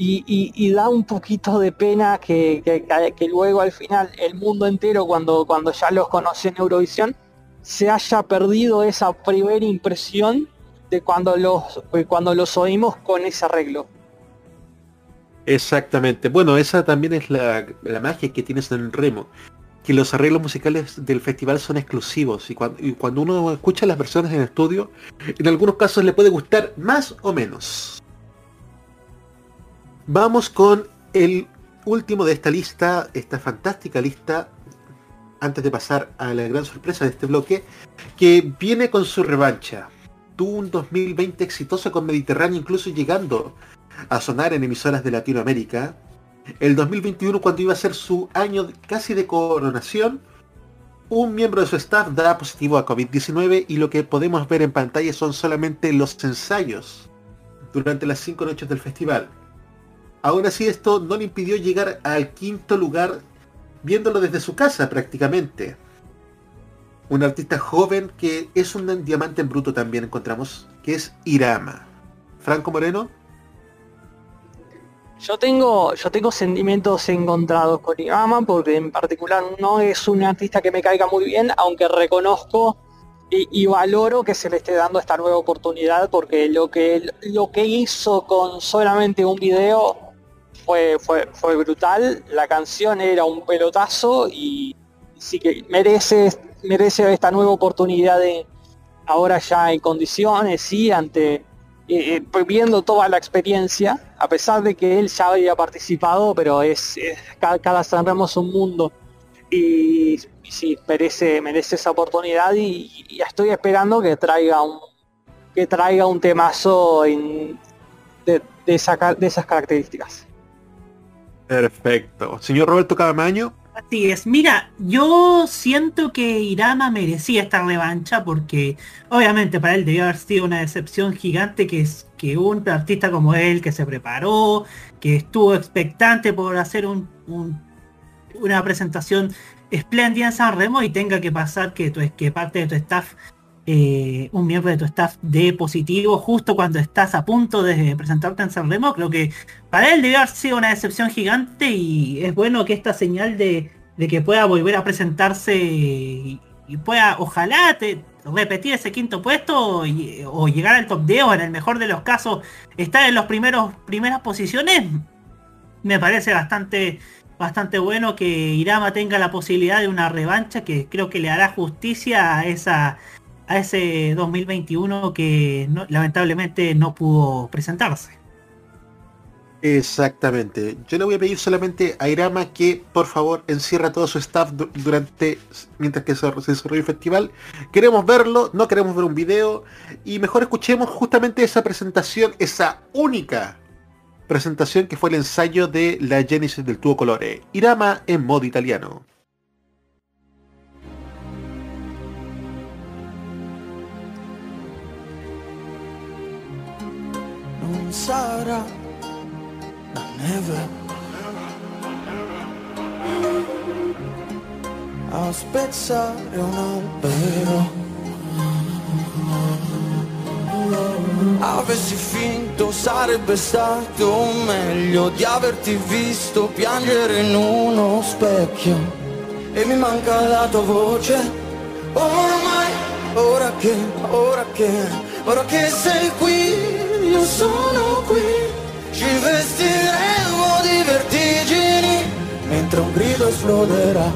Y, da un poquito de pena que, que- que- luego al final el mundo entero, cuando, cuando ya los conoció en Eurovisión, se haya perdido esa primera impresión cuando los, cuando los oímos con ese arreglo.
Exactamente. Bueno, esa también es la, la magia que tienes en remo. Que los arreglos musicales del festival son exclusivos y cuando, cuando uno escucha las versiones en estudio, en algunos casos le puede gustar más o menos. Vamos con el último de esta lista, esta fantástica lista, antes de pasar a la gran sorpresa de este bloque, que viene con su revancha. Un 2020 exitoso con Mediterráneo, incluso llegando a sonar en emisoras de Latinoamérica. El 2021, cuando iba a ser su año casi de coronación, un miembro de su staff da positivo a COVID-19 y lo que podemos ver en pantalla son solamente los ensayos durante las cinco noches del festival. Aún así esto no le impidió llegar al quinto lugar viéndolo desde su casa prácticamente. Un artista joven que es un diamante en bruto también encontramos, que es Irama. Franco Moreno.
Yo tengo, yo tengo sentimientos encontrados con Irama porque en particular no es un artista que me caiga muy bien, aunque reconozco y, y valoro que se le esté dando esta nueva oportunidad porque lo que lo que hizo con solamente un video fue, fue, fue brutal. La canción era un pelotazo y sí que merece, merece esta nueva oportunidad de ahora ya en condiciones, sí, ante eh, eh, pues viendo toda la experiencia, a pesar de que él ya había participado, pero es, cada, cada un mundo y, y sí, merece, merece esa oportunidad y, y estoy esperando que traiga un que traiga un temazo de, esas características.
Perfecto. Señor Roberto Cabamaño.
Así es. Mira, yo siento que Irama merecía esta revancha porque obviamente para él debió haber sido una decepción gigante que es que un artista como él que se preparó, que estuvo expectante por hacer un, un- una presentación espléndida en San Remo y tenga que pasar que, que parte de tu staff, eh, un miembro de tu staff de positivo justo cuando estás a punto de presentarte en San Remo, creo que para él debió haber sido una decepción gigante y es bueno que esta señal de, que pueda volver a presentarse y, pueda, ojalá, te, repetir ese quinto puesto o llegar al top 10 o en el mejor de los casos estar en primeros primeras posiciones, me parece bastante bastante bueno que Irama tenga la posibilidad de una revancha que creo que le hará justicia a esa a ese 2021 que no- lamentablemente no pudo presentarse.
Exactamente. Yo le voy a pedir solamente a Irama que por favor encierra todo su staff du- durante mientras que se desarrolla el festival. Queremos verlo, no queremos ver un video y mejor escuchemos justamente esa presentación, esa única presentación que fue el ensayo de la Genesis del tubo colore. Irama en modo italiano.
Non sarà la neve a spezzare un albero. Avessi finto sarebbe stato meglio di averti visto piangere in uno specchio e mi manca la tua voce. Ormai, ora che, ora che, ora che sei qui, io sono qui. Ci vestiremo di vertigini mentre un grido esploderà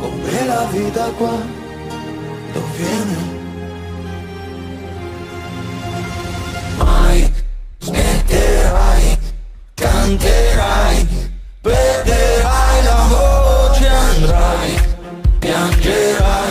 come la vita qua dove. Mai smetterai, canterai, perderai la voce, andrai, piangerai,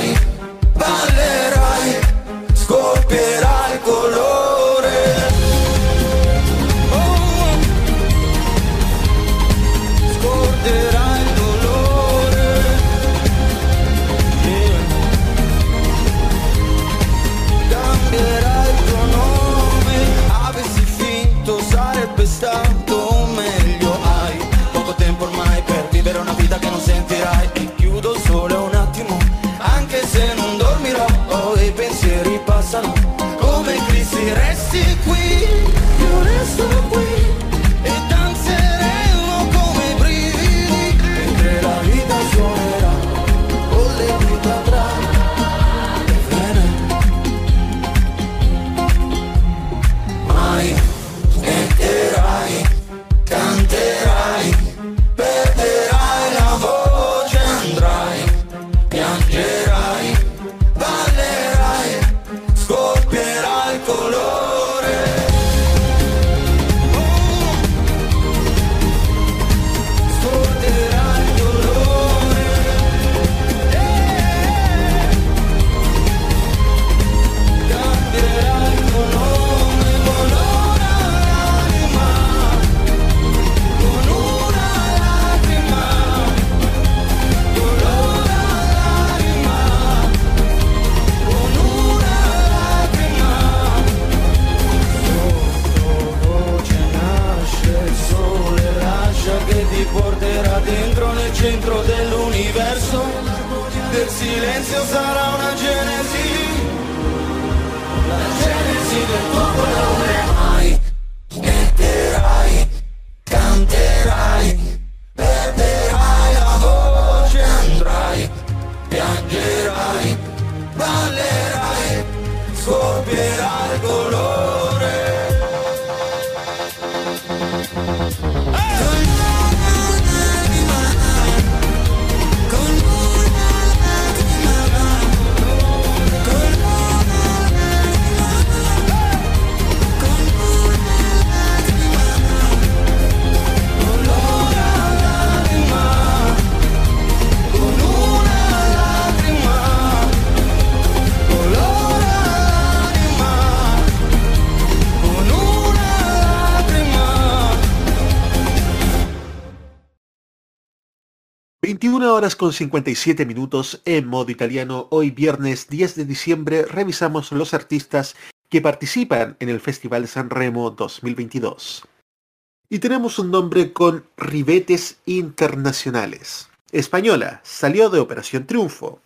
21 horas con 57 minutos en modo italiano. Hoy viernes 10 de diciembre revisamos los artistas que participan en el Festival San Remo 2022. Y tenemos un nombre con ribetes internacionales. Española, salió de Operación Triunfo,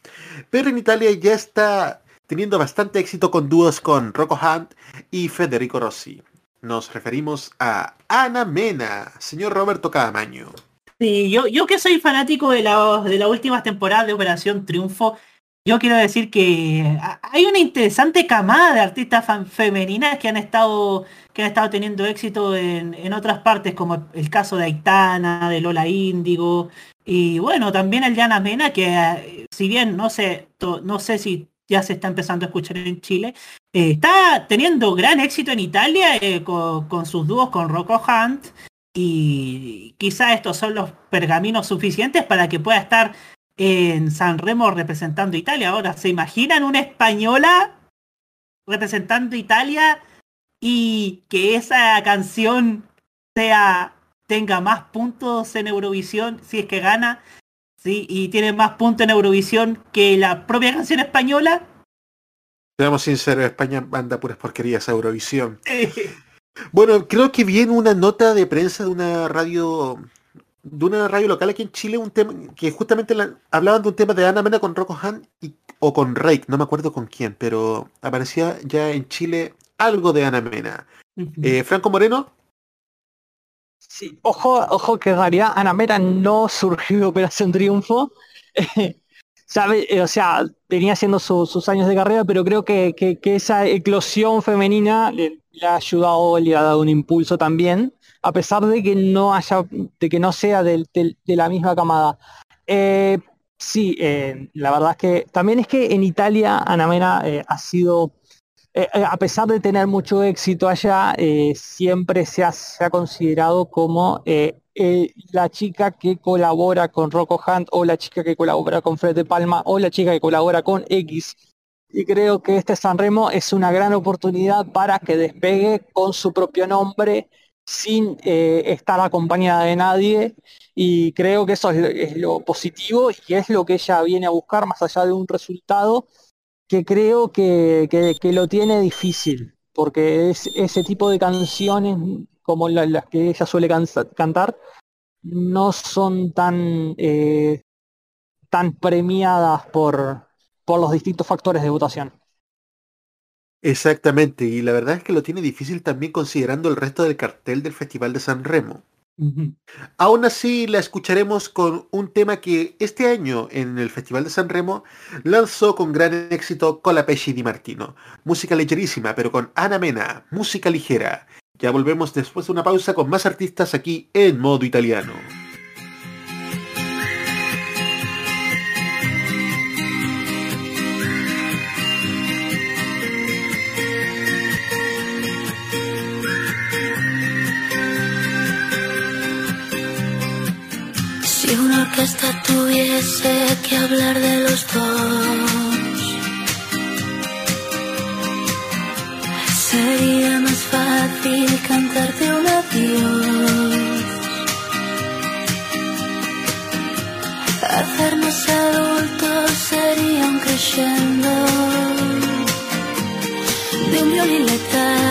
pero en Italia ya está teniendo bastante éxito con dúos con Rocco Hunt y Federico Rossi. Nos referimos a Ana Mena, señor Roberto Cadamaño.
Sí, yo, yo que soy fanático de la, de la última temporada de Operación Triunfo, yo quiero decir que ha- hay una interesante camada de artistas femeninas que han estado que han estado teniendo éxito en, en otras partes, como el caso de Aitana, de Lola Índigo, y bueno, también el Yana Mena, que eh, si bien no sé, no sé si ya se está empezando a escuchar en Chile, eh, está teniendo gran éxito en Italia eh, con sus dúos con Rocco Hunt, y quizá estos son los pergaminos suficientes para que pueda estar en San Remo representando Italia. Ahora, ¿se imaginan una española representando Italia y que esa canción sea tenga más puntos en Eurovisión si es que gana? Sí, y tiene más puntos en Eurovisión que la propia canción española.
Seamos sinceros, España anda puras porquerías a Eurovisión. Bueno, creo que viene una nota de prensa de una radio de una radio local aquí en Chile, un tema que justamente la- hablaban de un tema de Ana Mena con Rocco Han y- o con Rake, no me acuerdo con quién, pero aparecía ya en Chile algo de Ana Mena. Eh, Franco Moreno,
Sí, ojo, ojo que en realidad Ana Mera no surgió de Operación Triunfo. Sabe, eh, o sea, venía haciendo su- sus años de carrera, pero creo que, esa eclosión femenina le, ha ayudado, le ha dado un impulso también, a pesar de que no haya, de que no sea de la misma camada. Eh, sí, eh, la verdad es que también es que en Italia Ana Mena ha sido a pesar de tener mucho éxito allá, siempre se ha considerado como eh, la chica que colabora con Rocco Hunt o la chica que colabora con Fred de Palma o la chica que colabora con X. Y creo que este Sanremo es una gran oportunidad para que despegue con su propio nombre sin eh, estar acompañada de nadie. Y creo que eso es lo, es lo positivo y es lo que ella viene a buscar más allá de un resultado que creo que, que- que lo tiene difícil, porque es, ese tipo de canciones como la- las que ella suele cansa- cantar no son tan, eh, tan premiadas por, por los distintos factores de votación.
exactamente, y la verdad es que lo tiene difícil también considerando el resto del cartel del Festival de San Remo. Aún así, la escucharemos con un tema que este año en el Festival de San Remo lanzó con gran éxito Colapesci Di Martino. Música ligerísima, pero con Ana Mena, música ligera. Ya volvemos después de una pausa con más artistas aquí en modo italiano.
Si una orquesta tuviese que hablar de los dos, sería más fácil cantarte un adiós. Hacernos adultos sería un crescendo de un violín letal.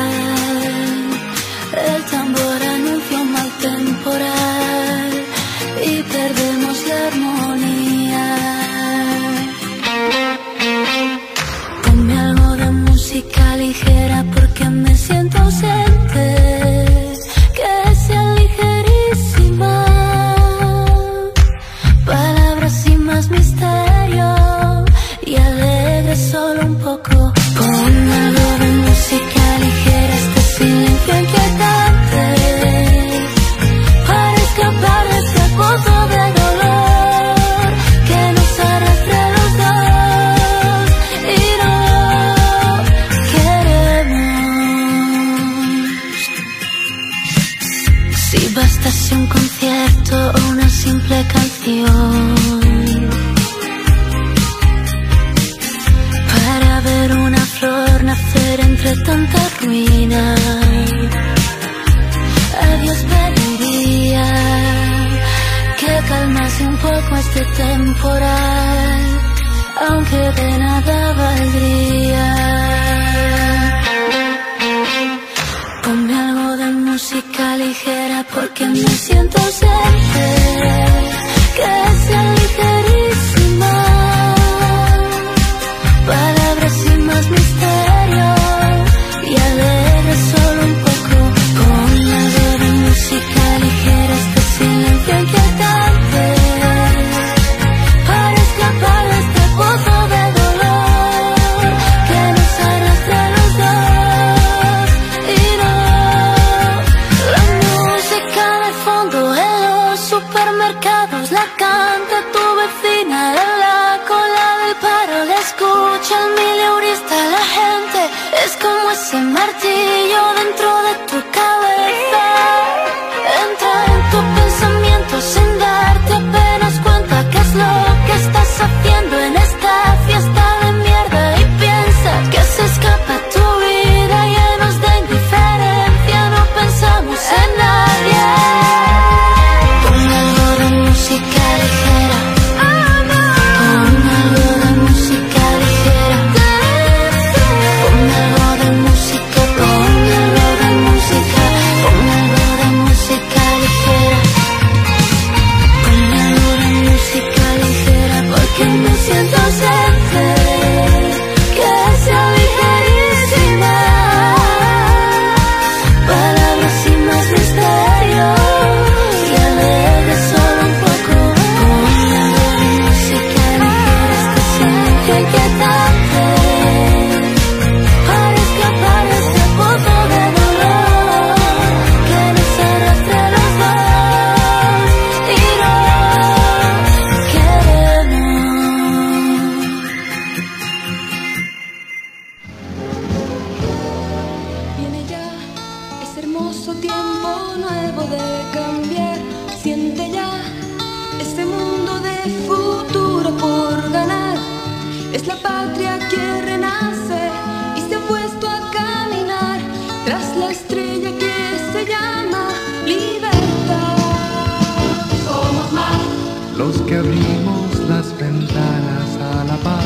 los que
abrimos las ventanas a la paz.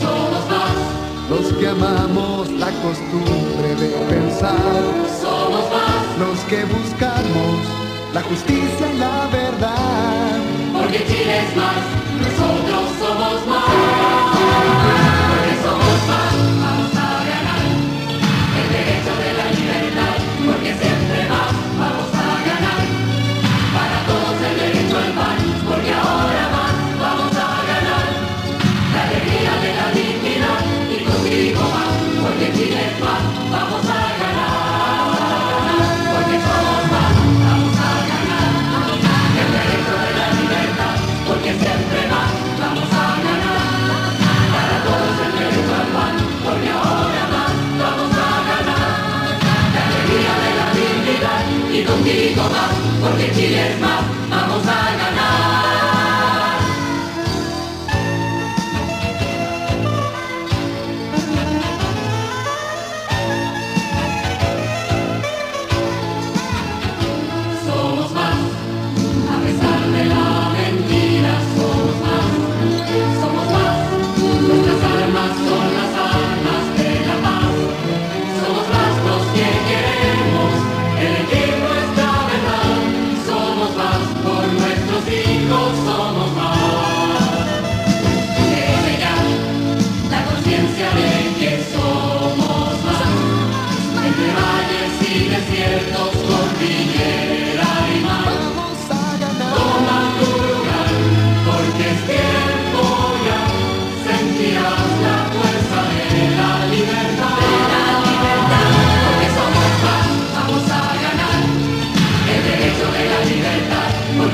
Somos más
los que amamos la costumbre de pensar.
Somos más
los que buscamos la justicia y la verdad.
Porque Chile es más, nosotros somos más. contigo más, porque Chile es más, vamos a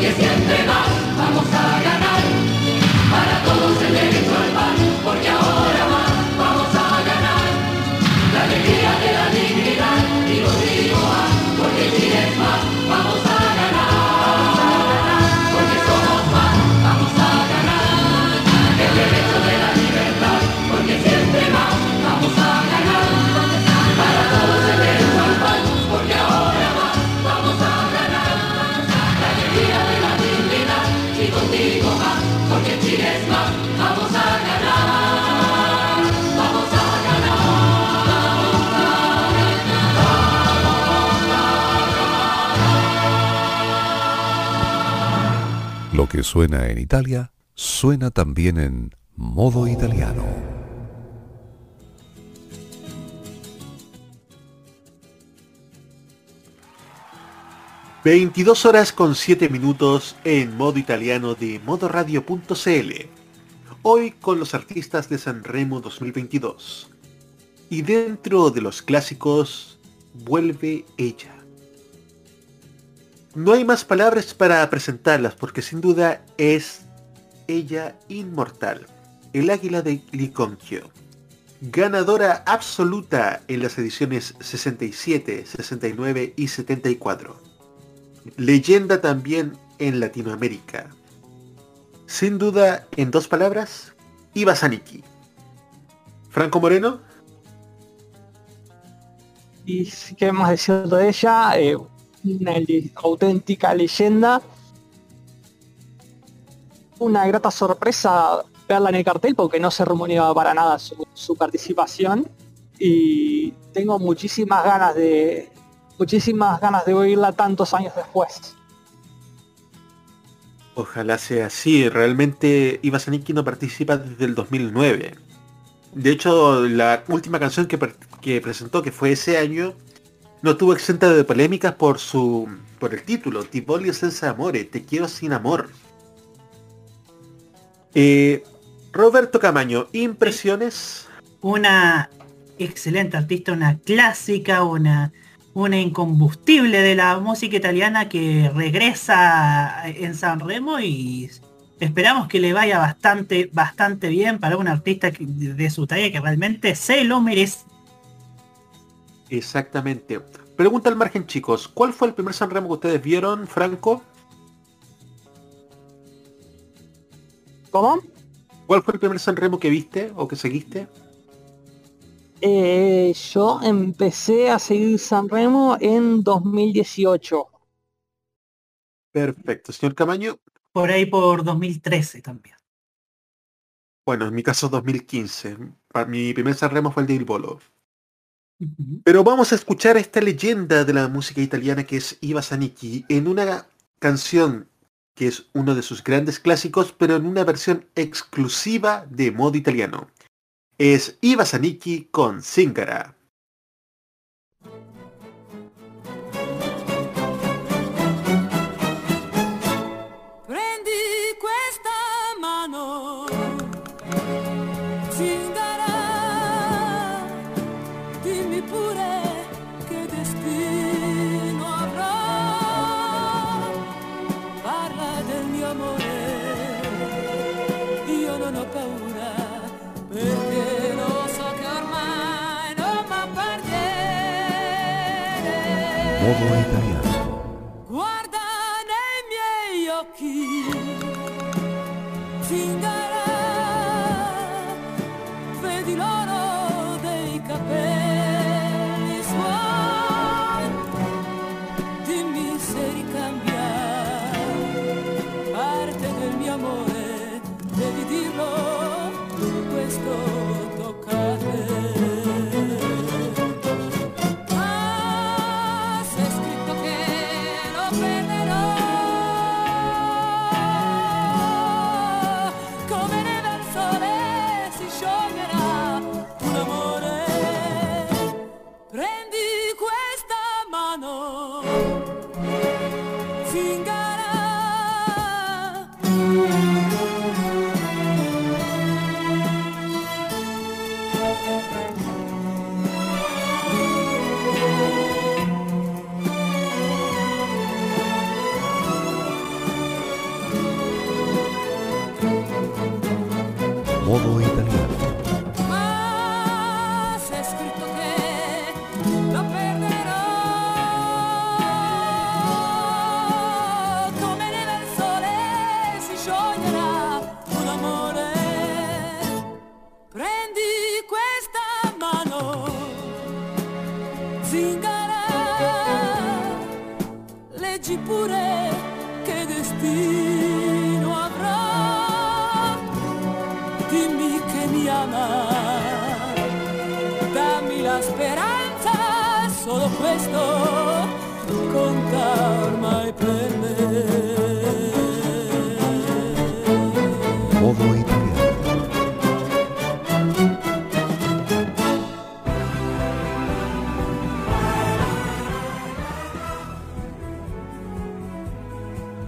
que
que suena en Italia, suena también en modo italiano.
...22 horas con 7 minutos en modo italiano de modoradio.cl. Hoy con los artistas de Sanremo 2022. Y dentro de los clásicos, vuelve ella. No hay más palabras para presentarlas porque sin duda es ella inmortal, el águila de Liconquio. Ganadora absoluta en las ediciones 67, 69 y 74. Leyenda también en Latinoamérica. Sin duda, en dos palabras, Iba. Franco Moreno,
Y si queremos decir de ella, eh, una auténtica leyenda. Una grata sorpresa verla en el cartel porque no se rumoreaba para nada su, participación. Y tengo muchísimas ganas de. muchísimas ganas de oírla tantos años después.
Ojalá sea así. Realmente Iva Saniki no participa desde el 2009. De hecho, la última canción que presentó, que fue ese año, no estuvo exenta de polémicas por su por el título, Ti voglio senza amore, te quiero sin amor. Eh, Roberto Camaño, impresiones.
Una excelente artista, una clásica, una, una incombustible de la música italiana que regresa en San Remo y esperamos que le vaya bastante, bastante bien para un artista de su talla que realmente se lo merece.
Exactamente. Pregunta al margen, chicos. ¿Cuál fue el primer San Remo que ustedes vieron, Franco?
¿Cómo?
¿Cuál fue el primer San Remo que viste o que seguiste?
Eh, yo empecé a seguir San Remo en 2018.
Perfecto. Señor Camaño,
Por ahí por 2013 también.
bueno, en mi caso 2015. Pa- Mi primer San Remo fue el de Pero vamos a escuchar esta leyenda de la música italiana que es Iva Zanicchi en una canción que es uno de sus grandes clásicos, pero en una versión exclusiva de modo italiano. Es Iva Zanicchi con Zingara.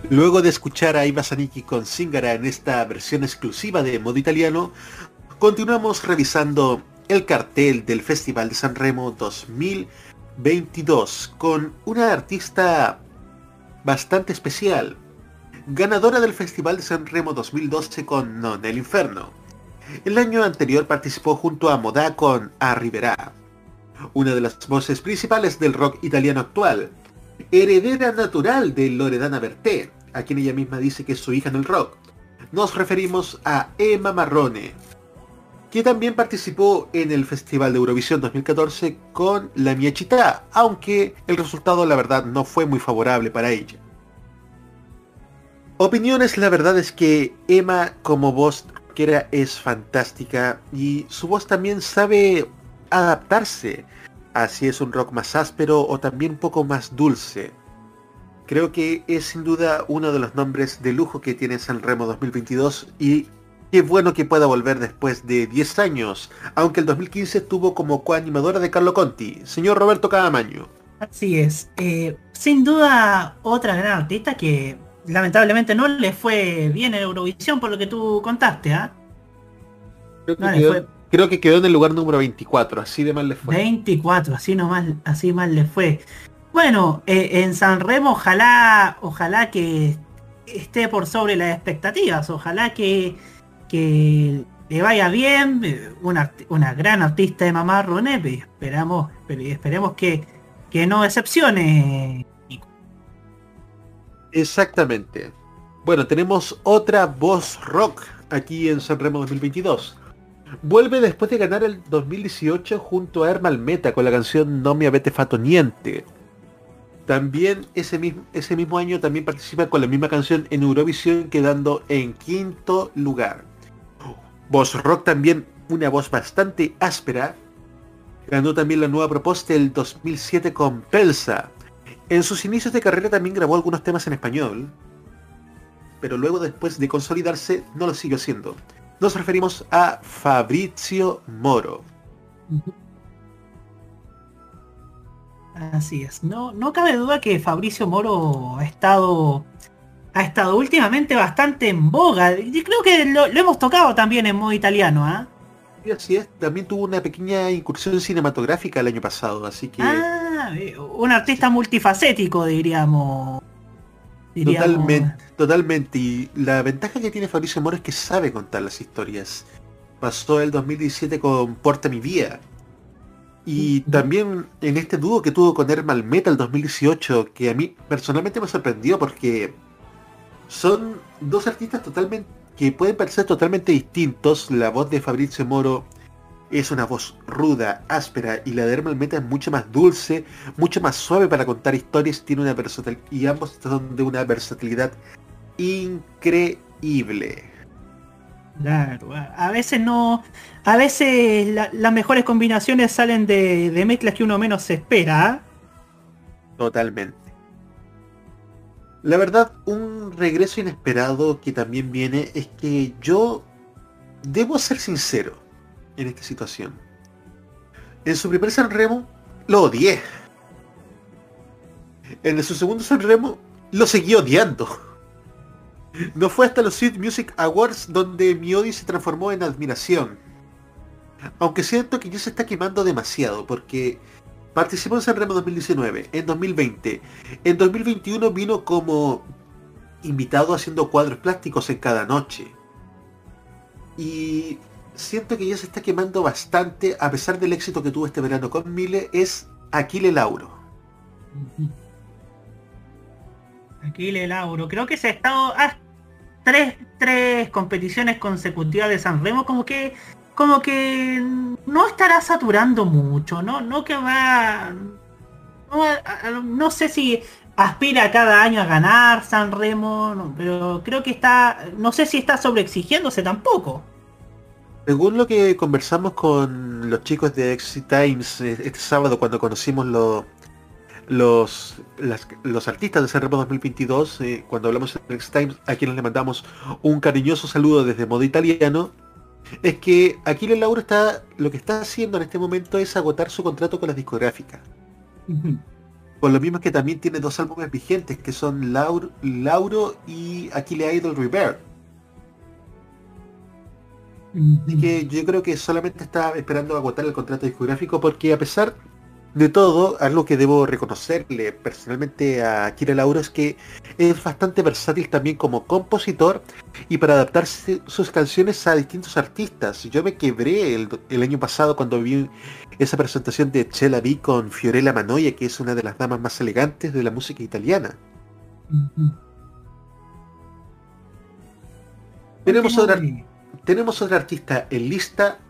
Luego de escuchar a Zanicki con Zingara en esta versión exclusiva de modo italiano, continuamos revisando el cartel del Festival de San Remo 2022 con una artista bastante especial, ganadora del Festival de San Remo 2012 con Non el Inferno. El año anterior participó junto a Modà con A Rivera, una de las voces principales del rock italiano actual, heredera natural de Loredana Berté, a quien ella misma dice que es su hija en el rock. Nos referimos a Emma Marrone, que también participó en el Festival de Eurovisión 2014 con La Mia Città, aunque el resultado la verdad no fue muy favorable para ella. Opiniones, la verdad es que Emma como voz rockera es fantástica y su voz también sabe adaptarse a si es un rock más áspero o también un poco más dulce. Creo que es sin duda uno de los nombres de lujo que tiene San Remo 2022 y qué bueno que pueda volver después de 10 años, aunque el 2015 estuvo como coanimadora de Carlo Conti, señor Roberto Cadamaño.
Así es. Eh, sin duda, otra gran artista que lamentablemente no le fue bien en Eurovisión por lo que tú contaste, ¿ah?
Creo que,
No fue.
creo que quedó en el lugar número 24, así de mal le fue.
24, así nomás, así mal le fue. Bueno, eh, en San Remo ojalá, ojalá que esté por sobre las expectativas, ojalá que, que le vaya bien, una, una gran artista de mamá Ronepe, esperamos, esperemos que, que no decepcione.
Exactamente. Bueno, tenemos otra voz rock aquí en Sanremo 2022. Vuelve después de ganar el 2018 junto a Ermal Meta con la canción No mi avete fatto niente. También ese mismo, ese mismo año también participa con la misma canción en Eurovisión quedando en quinto lugar. Voz rock también una voz bastante áspera. Ganó también la nueva propuesta del 2007 con Pelsa. En sus inicios de carrera también grabó algunos temas en español, pero luego después de consolidarse no lo siguió haciendo. Nos referimos a Fabrizio Moro.
Así es. No, no cabe duda que Fabricio Moro ha estado ha estado últimamente bastante en boga. Y creo que lo, lo hemos tocado también en modo italiano, ¿ah?
Así es, también tuvo una pequeña incursión cinematográfica el año pasado, así que
Ah, eh, un artista multifacético, diríamos. Diríamos.
totalmente, totalmente. Y la ventaja que tiene Fabrizio Moro es que sabe contar las historias. Pasó el 2017 con Porta mi Vía. Y también en este dúo que tuvo con Hermal Meta el 2018, que a mí personalmente me sorprendió porque son dos artistas totalmente que pueden parecer totalmente distintos. La voz de Fabrizio Moro es una voz ruda, áspera, y la de Hermal Meta es mucho más dulce, mucho más suave para contar historias, tiene una versatil y ambos son de una versatilidad increíble.
Claro, a veces no. A veces la- las mejores combinaciones salen de, de mezclas que uno menos espera. ¿ah?
Totalmente. La verdad, un regreso inesperado que también viene es que yo debo ser sincero en esta situación. En su primer San Remo lo odié. En su segundo San Remo lo seguí odiando. No fue hasta los Sweet Music Awards donde mi odio se transformó en admiración. Aunque siento que ya se está quemando demasiado porque Participó en Sanremo 2019, en 2020. En 2021 vino como invitado haciendo cuadros plásticos en cada noche. Y siento que ya se está quemando bastante, a pesar del éxito que tuvo este verano con Mile, es Aquile Lauro.
Aquile Lauro. Creo que se ha estado tres, tres competiciones consecutivas de San Remo, como que como que no estará saturando mucho, ¿no? No que va. No, sé si aspira cada año a ganar San Remo, pero creo que está. No sé si está sobreexigiéndose tampoco.
Según lo que conversamos con los chicos de Exit Times eh, este sábado cuando conocimos lo- los, las- los artistas de Sanremo 2022, eh, cuando hablamos en Exit Times, a quienes le mandamos un cariñoso saludo desde modo italiano, es que Aquile Lauro está, lo que está haciendo en este momento es agotar su contrato con las discográficas. Por lo mismo que también tiene dos álbumes vigentes, que son Lauro, Lauro y Aquile Idol Rebirth. Así que yo creo que solamente está esperando agotar el contrato discográfico porque a pesar de todo, algo que debo reconocerle personalmente a Kira Lauro es que es bastante versátil también como compositor y para adaptarse sus canciones a distintos artistas. Yo me quebré el, el año pasado cuando vi esa presentación de Chela B con Fiorella Manoia, que es una de las damas más elegantes de la música italiana. Tenemos otra, tenemos otra artista en lista,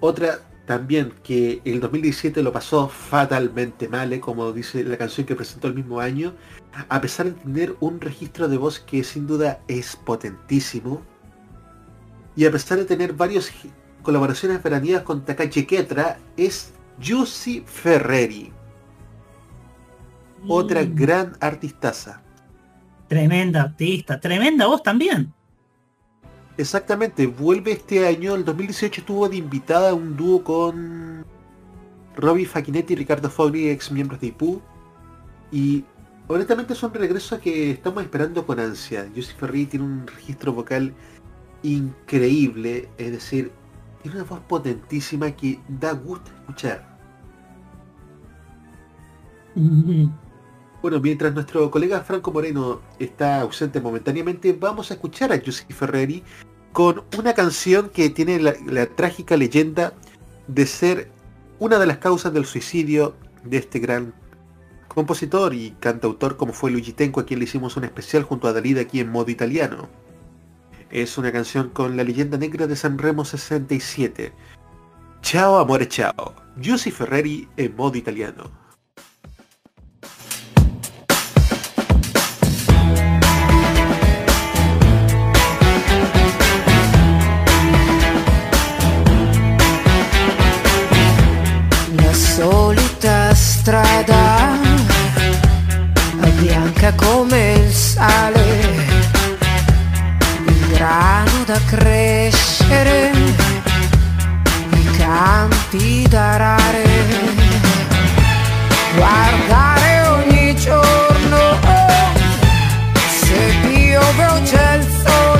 otra también que el 2017 lo pasó fatalmente mal, eh, como dice la canción que presentó el mismo año, a pesar de tener un registro de voz que sin duda es potentísimo, y a pesar de tener varias colaboraciones veraniegas con Takashi Ketra, es Jussi Ferreri, otra
Mm.
gran artistaza.
Tremenda artista, tremenda voz también.
Exactamente, vuelve este año, el 2018 estuvo de invitada a un dúo con Robbie Facchinetti y Ricardo Fogli, ex miembros de IPU. Y honestamente es un regreso que estamos esperando con ansia. Jussi Ferri tiene un registro vocal increíble, es decir, tiene una voz potentísima que da gusto escuchar. Bueno, mientras nuestro colega Franco Moreno está ausente momentáneamente, vamos a escuchar a Giuseppe Ferreri con una canción que tiene la, trágica leyenda de ser una de las causas del suicidio de este gran compositor y cantautor como fue Luigi Tenco, a quien le hicimos un especial junto a Dalida aquí en modo italiano. Es una canción con la leyenda negra de Sanremo 67. Ciao amore ciao. Giuseppe Ferreri en modo italiano.
Strada, bianca come il sale, il grano da crescere, i campi da arare, guardare ogni giorno se piove o c'è il sole,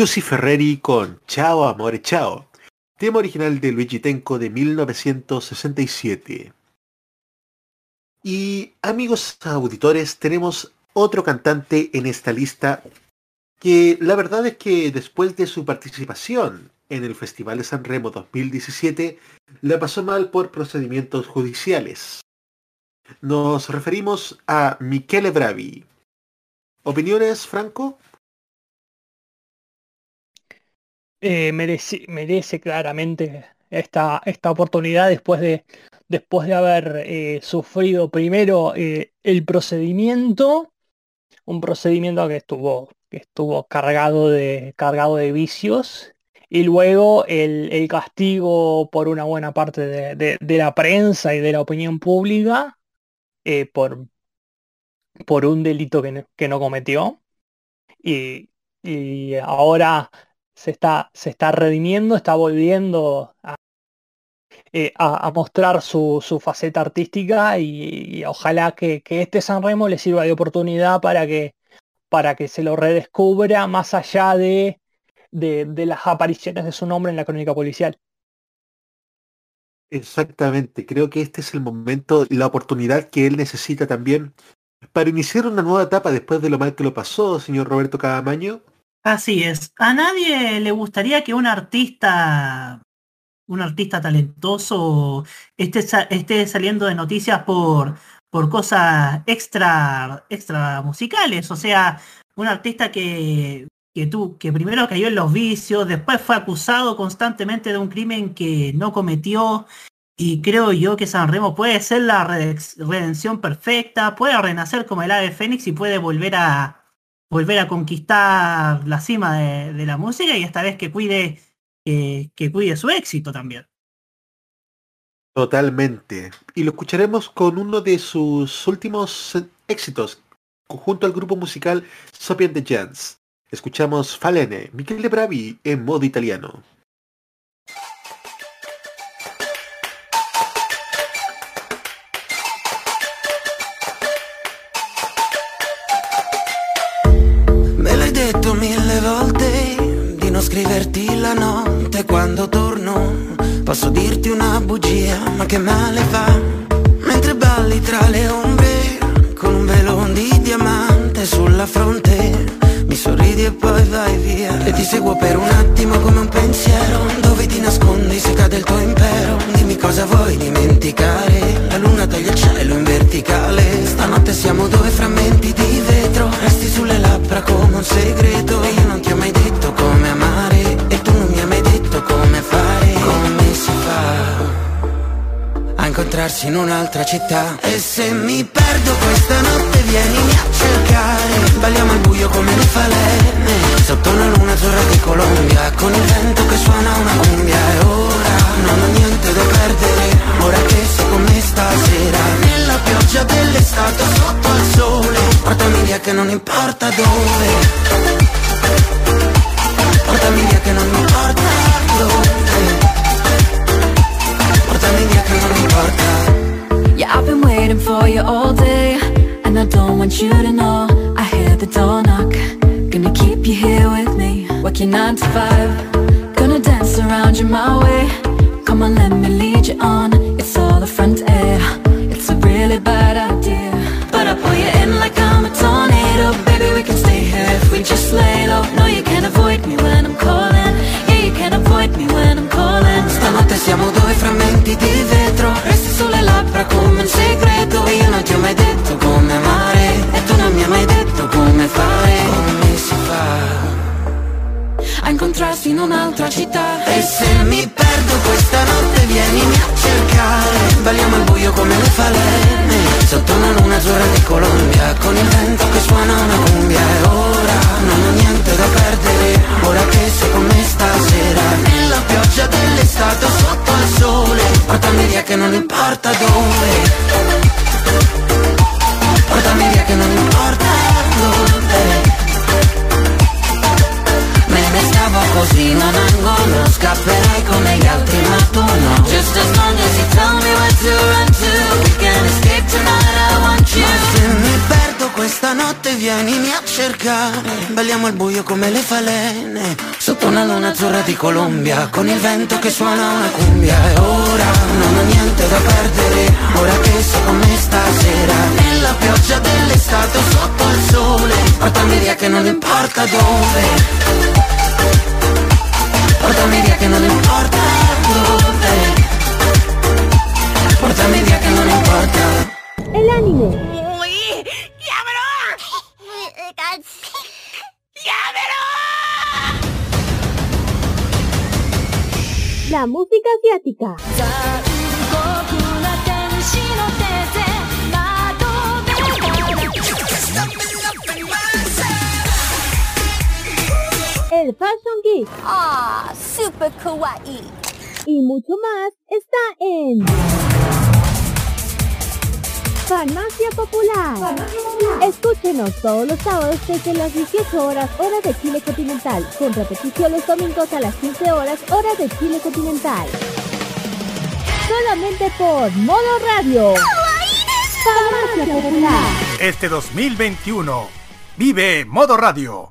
Giussi Ferreri con Ciao Amore Ciao, tema original de Luigi Tenco de 1967. Y amigos auditores, tenemos otro cantante en esta lista que la verdad es que después de su participación en el Festival de San Remo 2017, la pasó mal por procedimientos judiciales. Nos referimos a Michele Bravi. ¿Opiniones, Franco?
Eh, merece, claramente esta, esta oportunidad después de, después de haber eh, sufrido primero eh, el procedimiento, un procedimiento que estuvo, que estuvo cargado de, cargado de vicios, y luego el, el castigo por una buena parte de, de- de la prensa y de la opinión pública por, por un delito que no, que no cometió. Y, y ahora se está, se está redimiendo, está volviendo a, eh, a- mostrar su, su faceta artística y, ojalá que, que este San Remo le sirva de oportunidad para que, para que se lo redescubra más allá de, de, de las apariciones de su nombre en la crónica policial.
Exactamente, creo que este es el momento, la oportunidad que él necesita también para iniciar una nueva etapa después de lo mal que lo pasó, señor Roberto Cadamaño.
Así es. A nadie le gustaría que un artista, un artista talentoso, esté, esté saliendo de noticias por, por cosas extra, extra musicales. O sea, un artista que, que, tú, que primero cayó en los vicios, después fue acusado constantemente de un crimen que no cometió. Y creo yo que San Remo puede ser la redención perfecta, puede renacer como el ave fénix y puede volver a, volver a conquistar la cima de, la música y esta vez que cuide que, cuide su éxito también.
Totalmente. Y lo escucharemos con uno de sus últimos éxitos, junto al grupo musical Sapien de Jans. Escuchamos Falene, Michele Bravi en modo italiano.
Non scriverti la notte quando torno. Posso dirti una bugia, ma che male fa? Mentre balli tra le ombre con un velo di diamante sulla fronte. Mi sorridi e poi vai via E ti seguo per un attimo come un pensiero Dove ti nascondi se cade il tuo impero Dimmi cosa vuoi dimenticare La luna taglia il cielo in verticale Stanotte siamo due frammenti di vetro Resti sulle labbra come un segreto E io non ti ho mai detto come amare incontrarsi in un'altra città. E se mi perdo questa notte vienimi a cercare. Balliamo al buio come le falene Sotto una luna azzurra di Colombia. Con il vento che suona una cumbia. E ora non ho niente da perdere Ora che sei con me stasera. Nella pioggia dell'estate sotto al sole. Portami via che non importa dove. Portami via che non importa dove
Yeah, I've been waiting for you all day And I don't want you to know. I hear the door knock. Gonna keep you here with me. Working nine to five. Gonna dance around you my way. Come on, let me lead you on. It's all the front air
siamo due frammenti di vetro Resti sulle labbra come un segreto. Io non ti ho mai detto come amare E tu non mi hai mai detto come fare
A incontrarsi in un'altra città.
E se mi perdo questa notte vienimi a cercare. Balliamo al buio come le falene Sotto una luna azzurra di Colombia Con il vento che suona una cumbia. E ora non ho niente da perdere Ora che sei con me stasera. Nella pioggia dell'estate sotto al sole Portami via che non importa dove. Portami via che non importa Stavo così, non angolo Scapperai come gli altri ma tu no.
Just as long as you tell me where to run to We can escape tonight, I want you.
Ma se mi perdo questa notte vienimi a cercare. Balliamo al buio come le falene Sotto una luna azzurra di Colombia Con il vento che suona una cumbia. E ora non ho niente da perdere Ora che sei con me stasera. Nella pioggia dell'estate sotto il sole Portami via che non importa dove Portami via che non importa dove Portami via che non importa
El anime. La música asiática. El Fashion Geek. Ah, super kawaii. Y mucho más está en Farmacia Popular. Escúchenos todos los sábados desde las 18 horas hora de Chile continental, con repetición los domingos a las 15 horas hora de Chile continental. Solamente por Modo Radio. Farmacia Popular.
Este 2021, vive Modo Radio,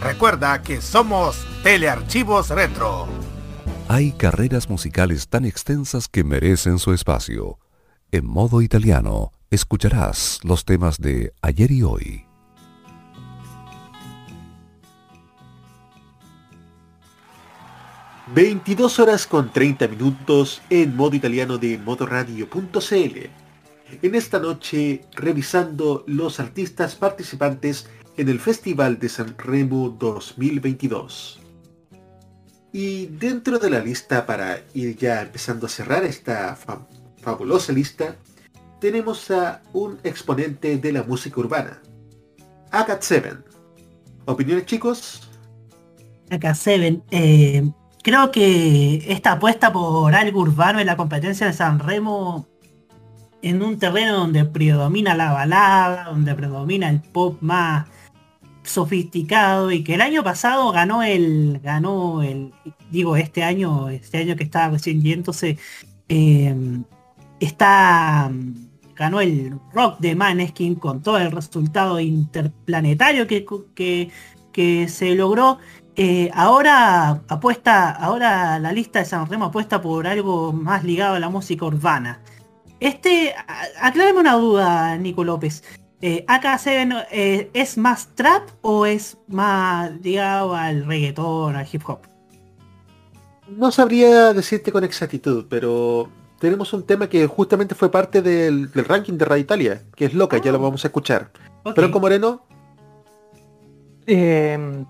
Recuerda que somos Telearchivos Retro.
Hay carreras musicales tan extensas que merecen su espacio. En modo italiano, escucharás los temas de ayer y hoy.
...22 horas con 30 minutos en modo italiano de modoradio.cl. En esta noche revisando los artistas participantes en el Festival de San Remo 2022. Y dentro de la lista para ir ya empezando a cerrar esta fa- fabulosa lista, tenemos a un exponente de la música urbana, Agat Seven. ¿Opiniones chicos?
Acá Seven, eh, creo que esta apuesta por algo urbano en la competencia de San Remo en un terreno donde predomina la balada, donde predomina el pop más sofisticado y que el año pasado ganó el ganó el digo este año este año que está recién eh, está ganó el rock de Maneskin con todo el resultado interplanetario que, que, que se logró eh, ahora apuesta, ahora la lista de San Remo apuesta por algo más ligado a la música urbana. Este, a- aclárame una duda, Nico López. Eh, AK7 eh, ¿es más trap o es más ligado al reggaetón, al hip hop?
No sabría decirte con exactitud, pero tenemos un tema que justamente fue parte del, del ranking de Radio Italia, que es loca, ya lo vamos a escuchar. Pero como Moreno,
Eh,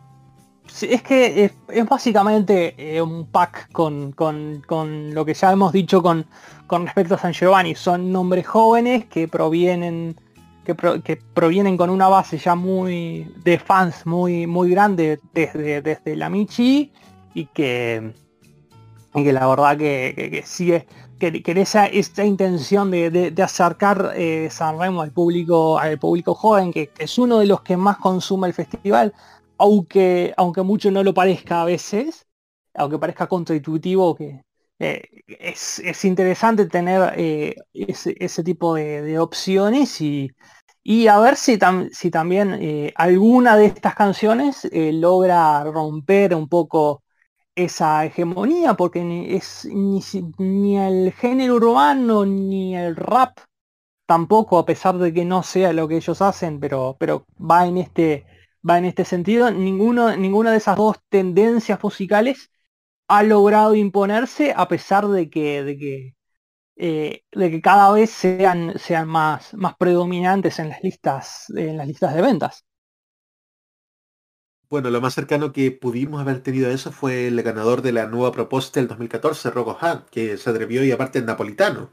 es que es, es básicamente eh, un pack con, con- con lo que ya hemos dicho con, con respecto a San Giovanni. Son nombres jóvenes que provienen que, pro- que provienen con una base ya muy de fans muy muy grande desde, desde la Michi y que, y que la verdad que, que- que sigue que, que esa, esta intención de, de- acercar eh, San al público al público joven que, es uno de los que más consume el festival aunque aunque mucho no lo parezca a veces aunque parezca contraintuitivo que eh, es, es interesante tener eh, ese, ese tipo de opciones y, y a ver si, si también eh, alguna de estas canciones eh, logra romper un poco esa hegemonía, porque ni, es, ni, ni el género urbano ni el rap tampoco, a pesar de que no sea lo que ellos hacen, pero, pero va en este va en este sentido. Ninguna de esas dos tendencias musicales ha logrado imponerse a pesar de que, de que, eh, de que cada vez sean, sean más, más predominantes en las listas, en las listas de ventas.
bueno, lo más cercano que pudimos haber tenido a eso fue el ganador de la nueva propuesta del 2014, Rocco Hunt, que se atrevió y aparte es napolitano.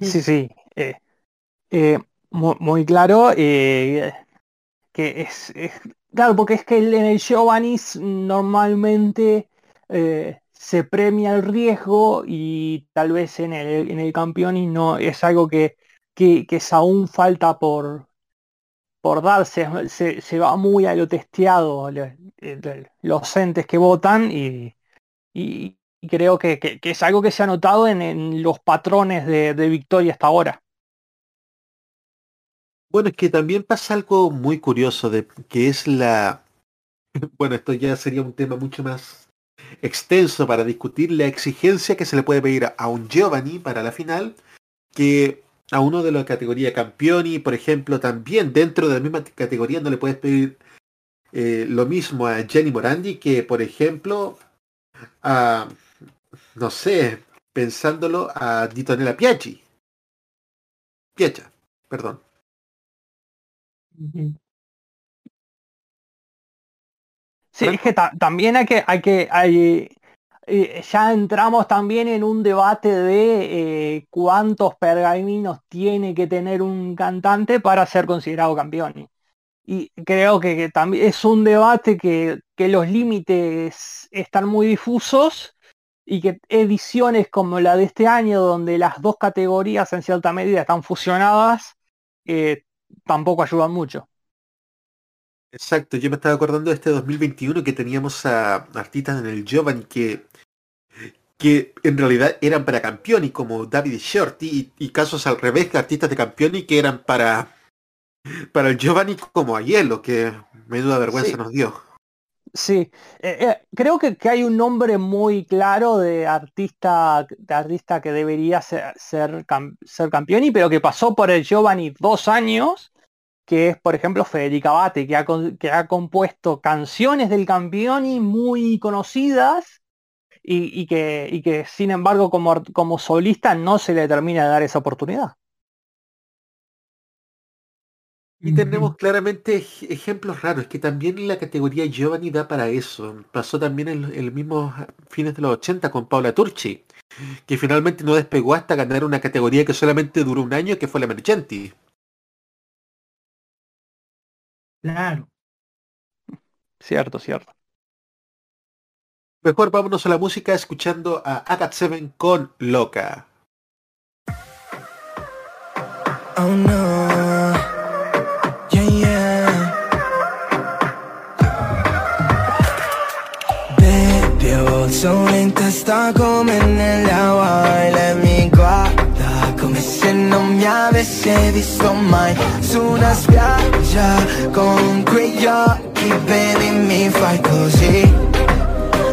Sí, sí. eh, eh, muy, muy claro. eh, que es, es- Claro, porque es que en el Giovanni s- normalmente eh, se premia el riesgo y tal vez en el, en el Campioni no es algo que, que, que es aún falta por, por darse. Se, va muy a lo testeado, el- los entes que votan y, y- creo que, que- que es algo que se ha notado en, en los patrones de, de victoria hasta ahora.
Bueno, es que también pasa algo muy curioso de que es la bueno, esto ya sería un tema mucho más extenso para discutir la exigencia que se le puede pedir a un Giovanni para la final que a uno de la categoría campioni, por ejemplo, también dentro de la misma categoría no le puedes pedir eh, lo mismo a Jenny Morandi que, por ejemplo, a, no sé, pensándolo a Ditonella Piaggi. Piacha, perdón.
Sí, es que ta- también hay que, hay que, hay, eh, ya entramos también en un debate de eh, cuántos pergaminos tiene que tener un cantante para ser considerado campeón. Y creo que, que también es un debate que, que los límites están muy difusos y que ediciones como la de este año, donde las dos categorías en cierta medida están fusionadas, eh, tampoco ayudan mucho.
Exacto, yo me estaba acordando de este 2021 que teníamos a artistas en el Giovanni que, que en realidad eran para campioni, como David Shorty, y, y casos al revés, que artistas de campioni que eran para, para el Giovanni como Aiello, que menuda vergüenza
Sí.
nos dio.
Sí, eh, eh, creo que, que hay un nombre muy claro de artista, de artista que debería ser, ser, ser campeón, pero que pasó por el Giovanni dos años, que es por ejemplo Federica Bate, que ha, que ha compuesto canciones del Campioni muy conocidas y, y que, y que sin embargo como, como solista no se le termina de dar esa oportunidad.
Y tenemos claramente ej- ejemplos raros, que también la categoría Giovanni da para eso. Pasó también en, en los mismos fines de los 80 con Paula Turchi, que finalmente no despegó hasta ganar una categoría que solamente duró un año, que fue la Emergenti.
Claro.
Cierto, cierto.
Mejor vámonos a la música escuchando a Agat Seven con Loca.
Oh no, yeah, yeah. Bevo il sole in testa come Hawaii Lei mi guarda come se non mi avesse visto mai Su una spiaggia con quegli occhi Baby mi fai così,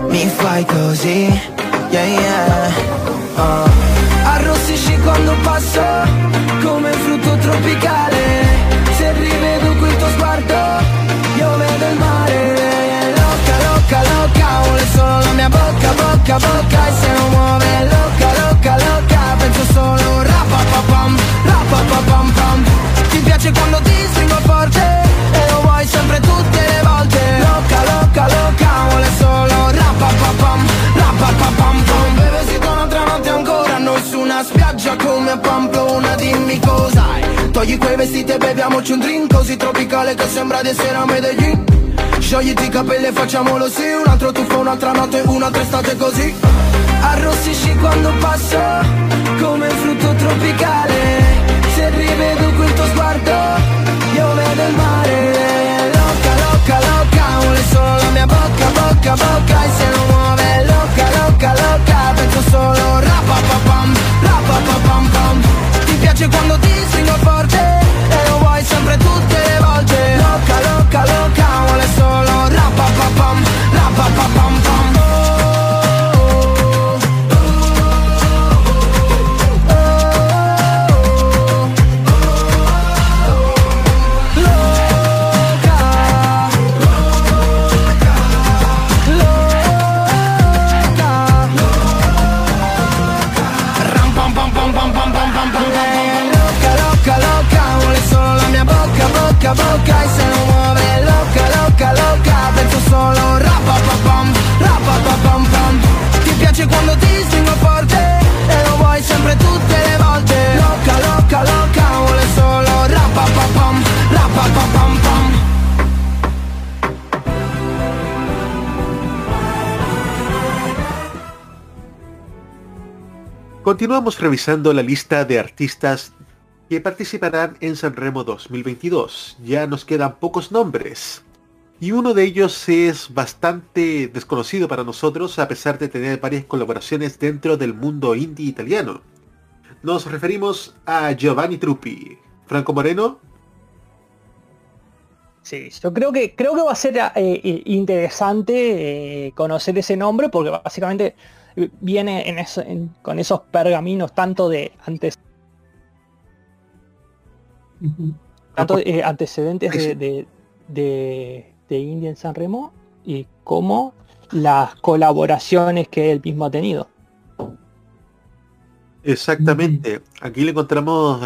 mi fai così Yeah, yeah. Oh. Arrossisci quando passo come frutto tropicale Se rivedo quel tuo sguardo io vedo il mare. Loca, loca, loca, vuole solo la mia bocca, bocca, bocca E se non muove loca, loca, loca Penso solo rapapapam, rapapapam pam Ti piace quando ti stringo forte E lo vuoi sempre tutte le volte. Loca, loca, loca, vuole solo rapapapam, rapapapam pam. Beve si torna tra notte ancora Noi su una spiaggia come Pamplona Dimmi cosa hai. Togli quei vestiti e beviamoci un drink Così tropicale che sembra di essere a Medellin Sciogliti i capelli e facciamolo sì Un altro tuffo, un'altra notte, un'altra estate così. Arrossisci quando passo Come frutto tropicale rivedo quel tuo sguardo Io vedo il mare Loca, loca, loca Vuole solo la mia bocca, bocca, bocca E se non muove loca, loca, loca Penso solo rapapapam, rapapapam pam Ti piace quando ti stringo forte E lo vuoi sempre tutte le volte. Loca, loca, loca Vuole solo rapapapam, rapapapam pam boca, y se mueve loca, loca, loca. Penso solo rapa pa pam, rapa pa pam pam. Ti piace quando ti stringo forte e lo vuoi sempre tutte le volte. Loca, loca, loca, vuole solo rapa pa pam, rapa pa pam pam.
Continuamos revisando la lista de artistas que participarán en Sanremo 2022. Ya nos quedan pocos nombres. Y uno de ellos es bastante desconocido para nosotros a pesar de tener varias colaboraciones dentro del mundo indie italiano. Nos referimos a Giovanni Truppi. Franco Moreno,
Sí, yo creo que creo que va a ser eh, interesante eh, conocer ese nombre porque básicamente eh, viene con esos pergaminos tanto de antes tanto de, eh, antecedentes de, de, de, de India en San Remo y como las colaboraciones que él mismo ha tenido.
Exactamente. Aquí le encontramos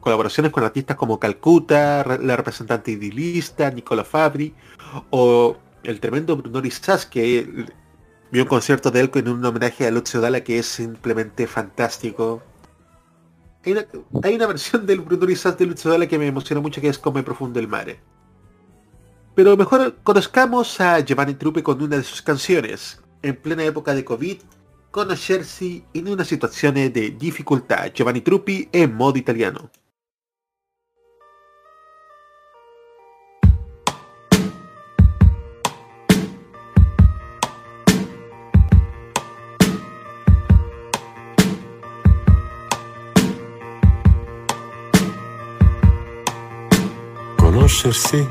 colaboraciones con artistas como Calcuta, la representante idilista, Nicola Fabri, o el tremendo Bruno Risas, que vio un concierto de él con un homenaje a Lucio Dalla que es simplemente fantástico. Hay una, versión del Bruno Risas de Lucio Dalla que me emociona mucho que es Come Profundo el Mare. Pero mejor conozcamos a Giovanni Truppe con una de sus canciones. En plena época de COVID, conoscersi in una situazione di difficoltà. Giovanni Truppi e modo italiano.
Conoscersi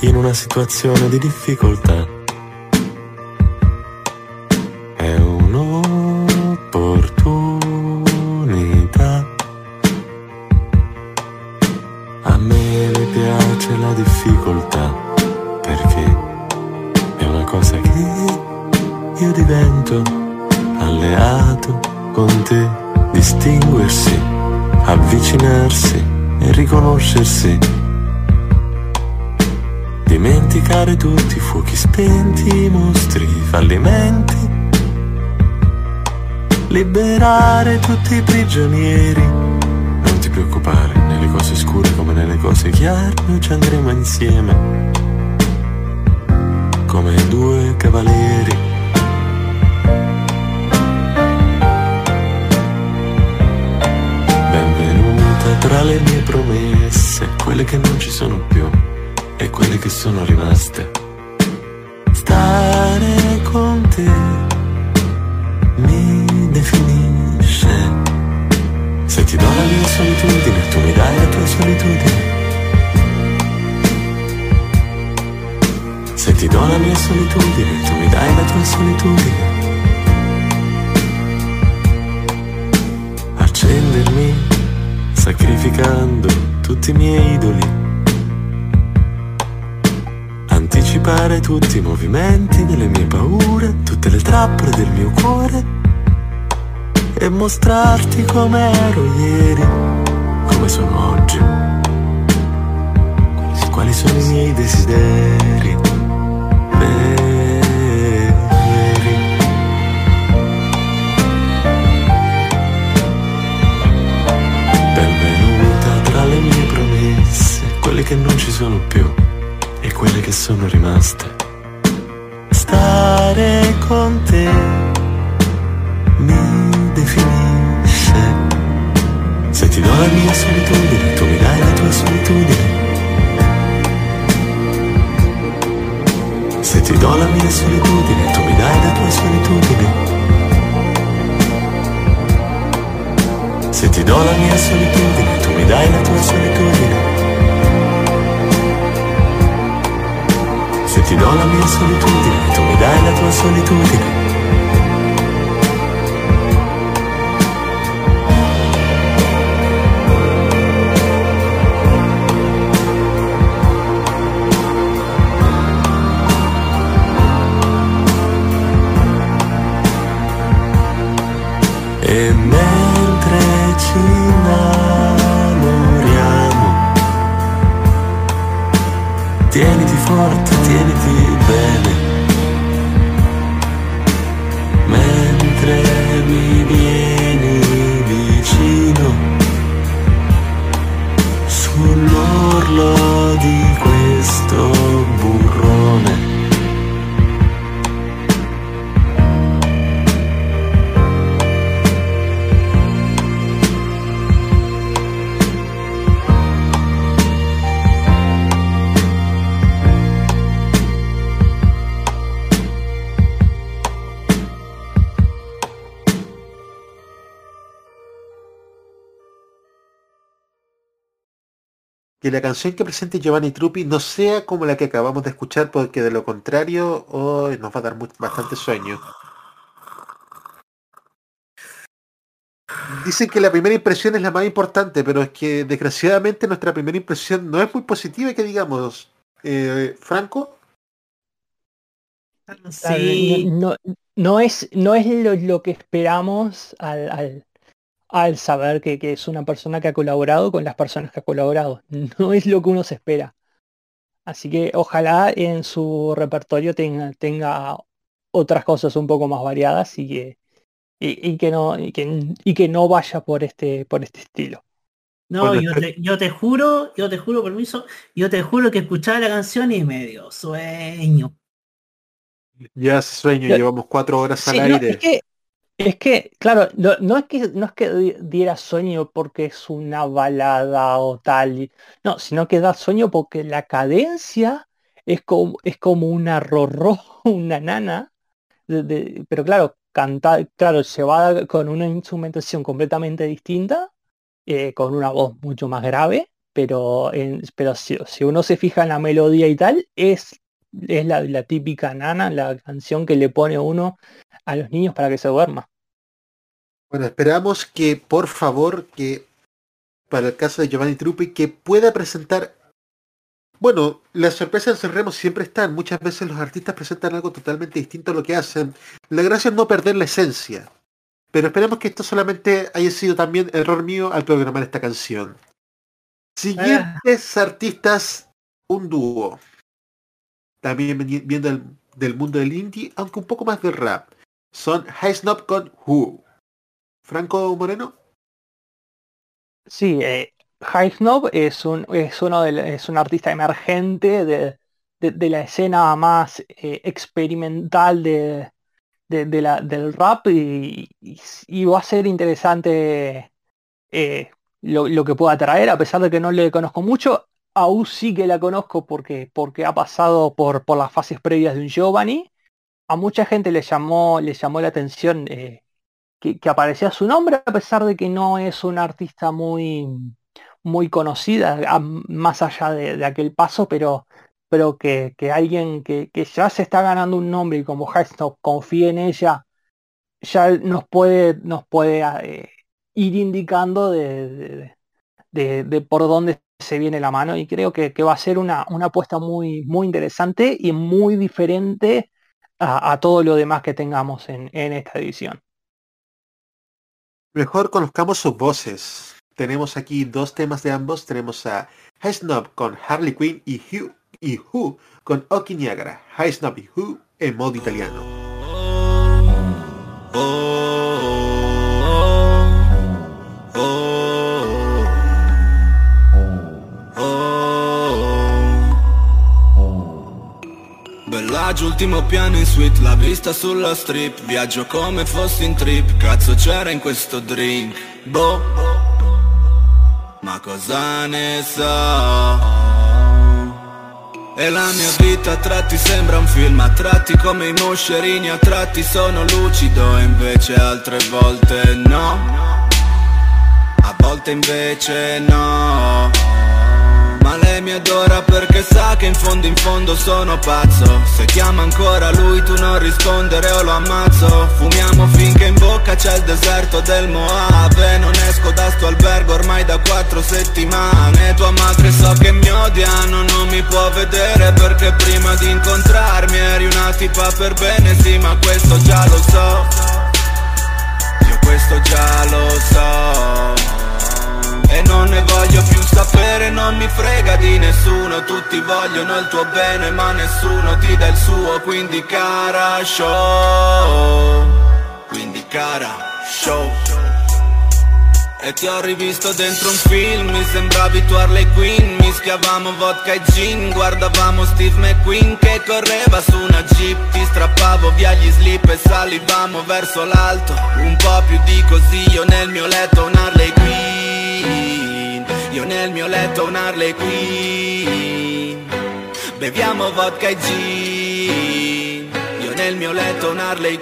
in una situazione di difficoltà insieme. Come due cavalieri. Benvenuta tra le mie promesse, quelle che non ci sono più e quelle che sono rimaste. Mostrarti come ero ieri, come sono oggi. Quali- sono i miei desideri. Benvenuta tra le mie promesse, quelle che non ci sono più e quelle che sono rimaste. Stare con te ti do la mia solitudine, tu mi dai la tua solitudine. Se ti do la mia solitudine, tu mi dai la tua solitudine. Se ti do la mia solitudine, tu mi dai la tua solitudine. Se ti do la mia solitudine, tu mi dai la tua solitudine.
Canción que presente Giovanni Truppi no sea como la que acabamos de escuchar, porque de lo contrario nos va a dar bastante sueño. Dicen que la primera impresión es la más importante, pero es que desgraciadamente nuestra primera impresión no es muy positiva, que digamos. Eh, Franco,
Claro, No, no- no es, no es lo, lo que esperamos al, al, al saber que, que es una persona que ha colaborado con las personas que ha colaborado. No es lo que uno se espera. Así que ojalá en su repertorio tenga, tenga otras cosas un poco más variadas y que, y, y que no, y que, y que no vaya por este, por este estilo.
No,
Bueno,
yo te, yo te juro, yo te juro, permiso, yo te juro que escuchaba la canción y me dio sueño.
ya hace sueño,
Ya-
llevamos cuatro horas
Sí,
al
no,
aire.
es que, es que, claro, no, es que no es que di- diera sueño porque es una balada o tal, no, sino que da sueño porque la cadencia es como, es como una rorró, una nana, pero claro, canta, claro, llevada con una instrumentación completamente distinta, eh, con una voz mucho más grave, pero, pero si, si uno se fija en la melodía y tal, es, es la, la típica nana, la canción que le pone uno a los niños para que se duerma.
Bueno, esperamos que, por favor, que para el caso de Giovanni Truppi, que pueda presentar... Bueno, las sorpresas en Sanremo siempre están. Muchas veces los artistas presentan algo totalmente distinto a lo que hacen. La gracia es no perder la esencia. Pero esperemos que esto solamente haya sido también error mío al programar esta canción. Siguientes artistas, un dúo. También viendo el- del mundo del indie, aunque un poco más del rap. Son High Snob con Who. Franco Moreno.
Sí, eh, High Snob es un, es uno del- es un artista emergente de, de- de la escena más eh, experimental de, de- de la, del rap y va a ser interesante eh, lo, lo que pueda traer, a pesar de que no le conozco mucho, aún sí que la conozco porque, porque ha pasado por, por las fases previas de un Giovanni. A mucha gente le llamó, le llamó la atención eh, que, aparecía su nombre, a pesar de que no es una artista muy, muy conocida, más allá de, de aquel paso, pero, pero que, que alguien que, que ya se está ganando un nombre y como Hashtag confía en ella, ya nos puede, nos puede eh, ir indicando de- de- de por dónde se viene la mano y creo que, que va a ser una, una apuesta muy, muy interesante y muy diferente a, a todo lo demás que tengamos en, en esta edición.
Mejor conozcamos sus voces. Tenemos aquí dos temas de ambos. Tenemos a High Snob con Harley Quinn y Who, y Who con Oki Niagara. High Snob y Who en modo italiano.
Bellagio, ultimo piano in suite, la vista sulla strip. Viaggio come fossi in trip, cazzo c'era in questo drink. Boh, ma cosa ne so? E la mia vita a tratti sembra un film A tratti come i moscerini, a tratti sono lucido E invece altre volte no. A volte invece no ma lei mi adora perché sa che in fondo in fondo sono pazzo. Se chiama ancora lui tu non rispondere o lo ammazzo. Fumiamo finché in bocca c'è il deserto del Moave Non esco da sto albergo ormai da quattro settimane. Tua madre so che mi odiano, non mi può vedere Perché prima di incontrarmi eri una tipa per bene. Sì ma questo già lo so. Io questo già lo so e non ne voglio più sapere, non mi frega di nessuno. Tutti vogliono il tuo bene ma nessuno ti dà il suo. Quindi cara show. Quindi cara show. E ti ho rivisto dentro un film, mi sembravi tu Harley Quinn Mischiavamo vodka e gin, guardavamo Steve McQueen Che correva su una jeep, ti strappavo via gli slip E salivamo verso l'alto, un po' più di così Io nel mio letto un Harley Quinn Io nel mio letto un Harley Quinn Beviamo vodka e gin. Io nel mio letto un Harley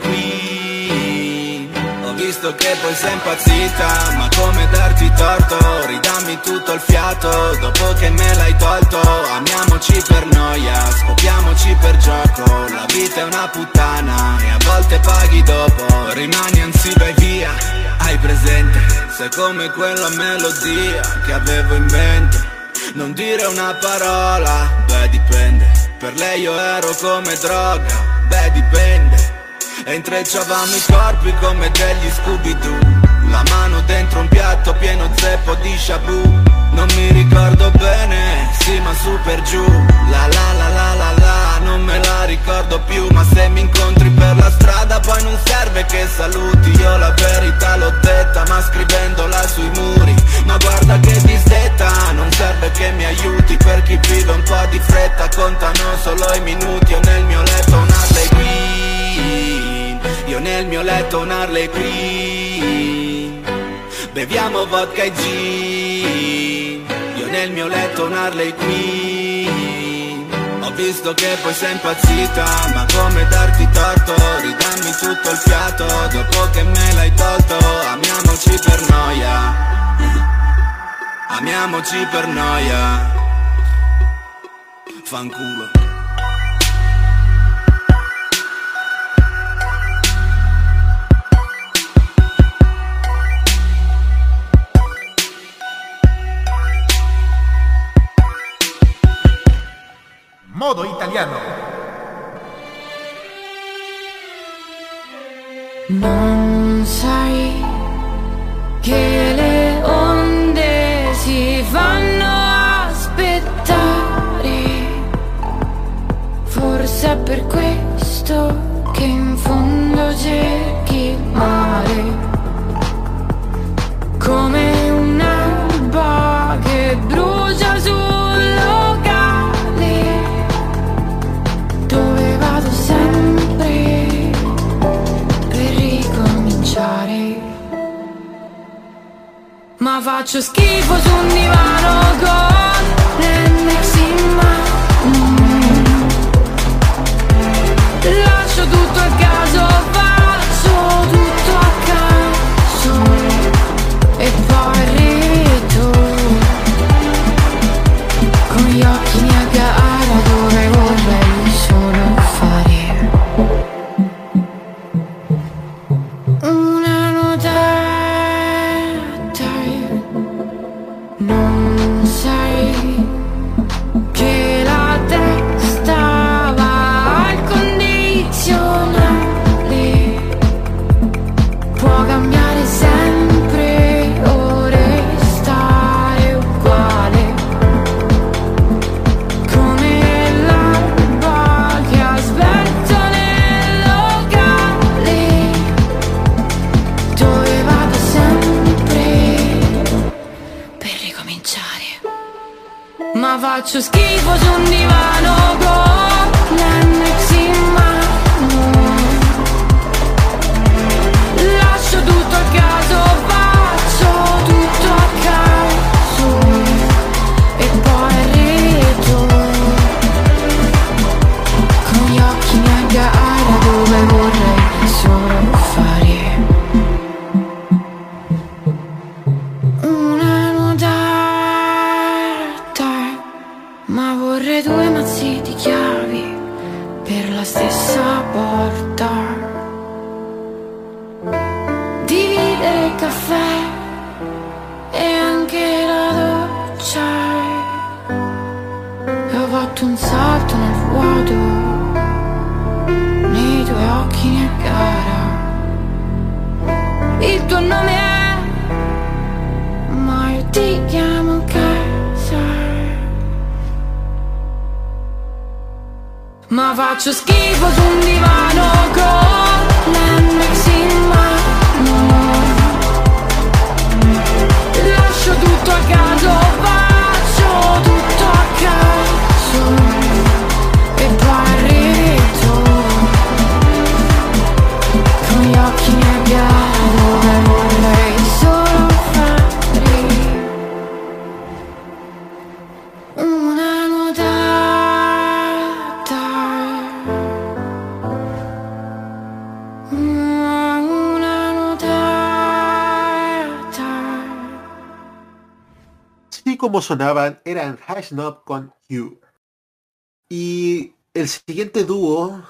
Oh Ho visto che poi sei impazzita Ma come darti torto? Ridammi tutto il fiato Dopo che me l'hai tolto. Amiamoci per noia Scopiamoci per gioco. La vita è una puttana E a volte paghi dopo. Rimani anzi vai via Hai presente Sei come quella melodia Che avevo in mente. Non dire una parola Beh dipende. Per lei io ero come droga Beh dipende. E intrecciavamo i corpi come degli Scooby-Doo. La mano dentro un piatto pieno zeppo di shabu. Non mi ricordo bene, sì ma su per giù. La la la la la la, non me la ricordo più Ma se mi incontri per la strada poi non serve che saluti. Io la verità l'ho detta ma scrivendola sui muri. Ma guarda che disdetta, non serve che mi aiuti Per chi vive un po' di fretta contano solo i minuti. Io nel mio letto un Harley Quinn io nel mio letto un Harley Quinn. Beviamo vodka e gin Io nel mio letto un Harley Quinn visto che poi sei impazzita Ma come darti torto? Ridammi tutto il fiato Dopo che me l'hai tolto Amiamoci per noia. Amiamoci per noia. Fanculo
Modo italiano.
Non sai che le onde si fanno aspettare. Forse per questo faccio schifo su un divano Ma
como sonaban eran Hash Knob con You. Y el siguiente dúo,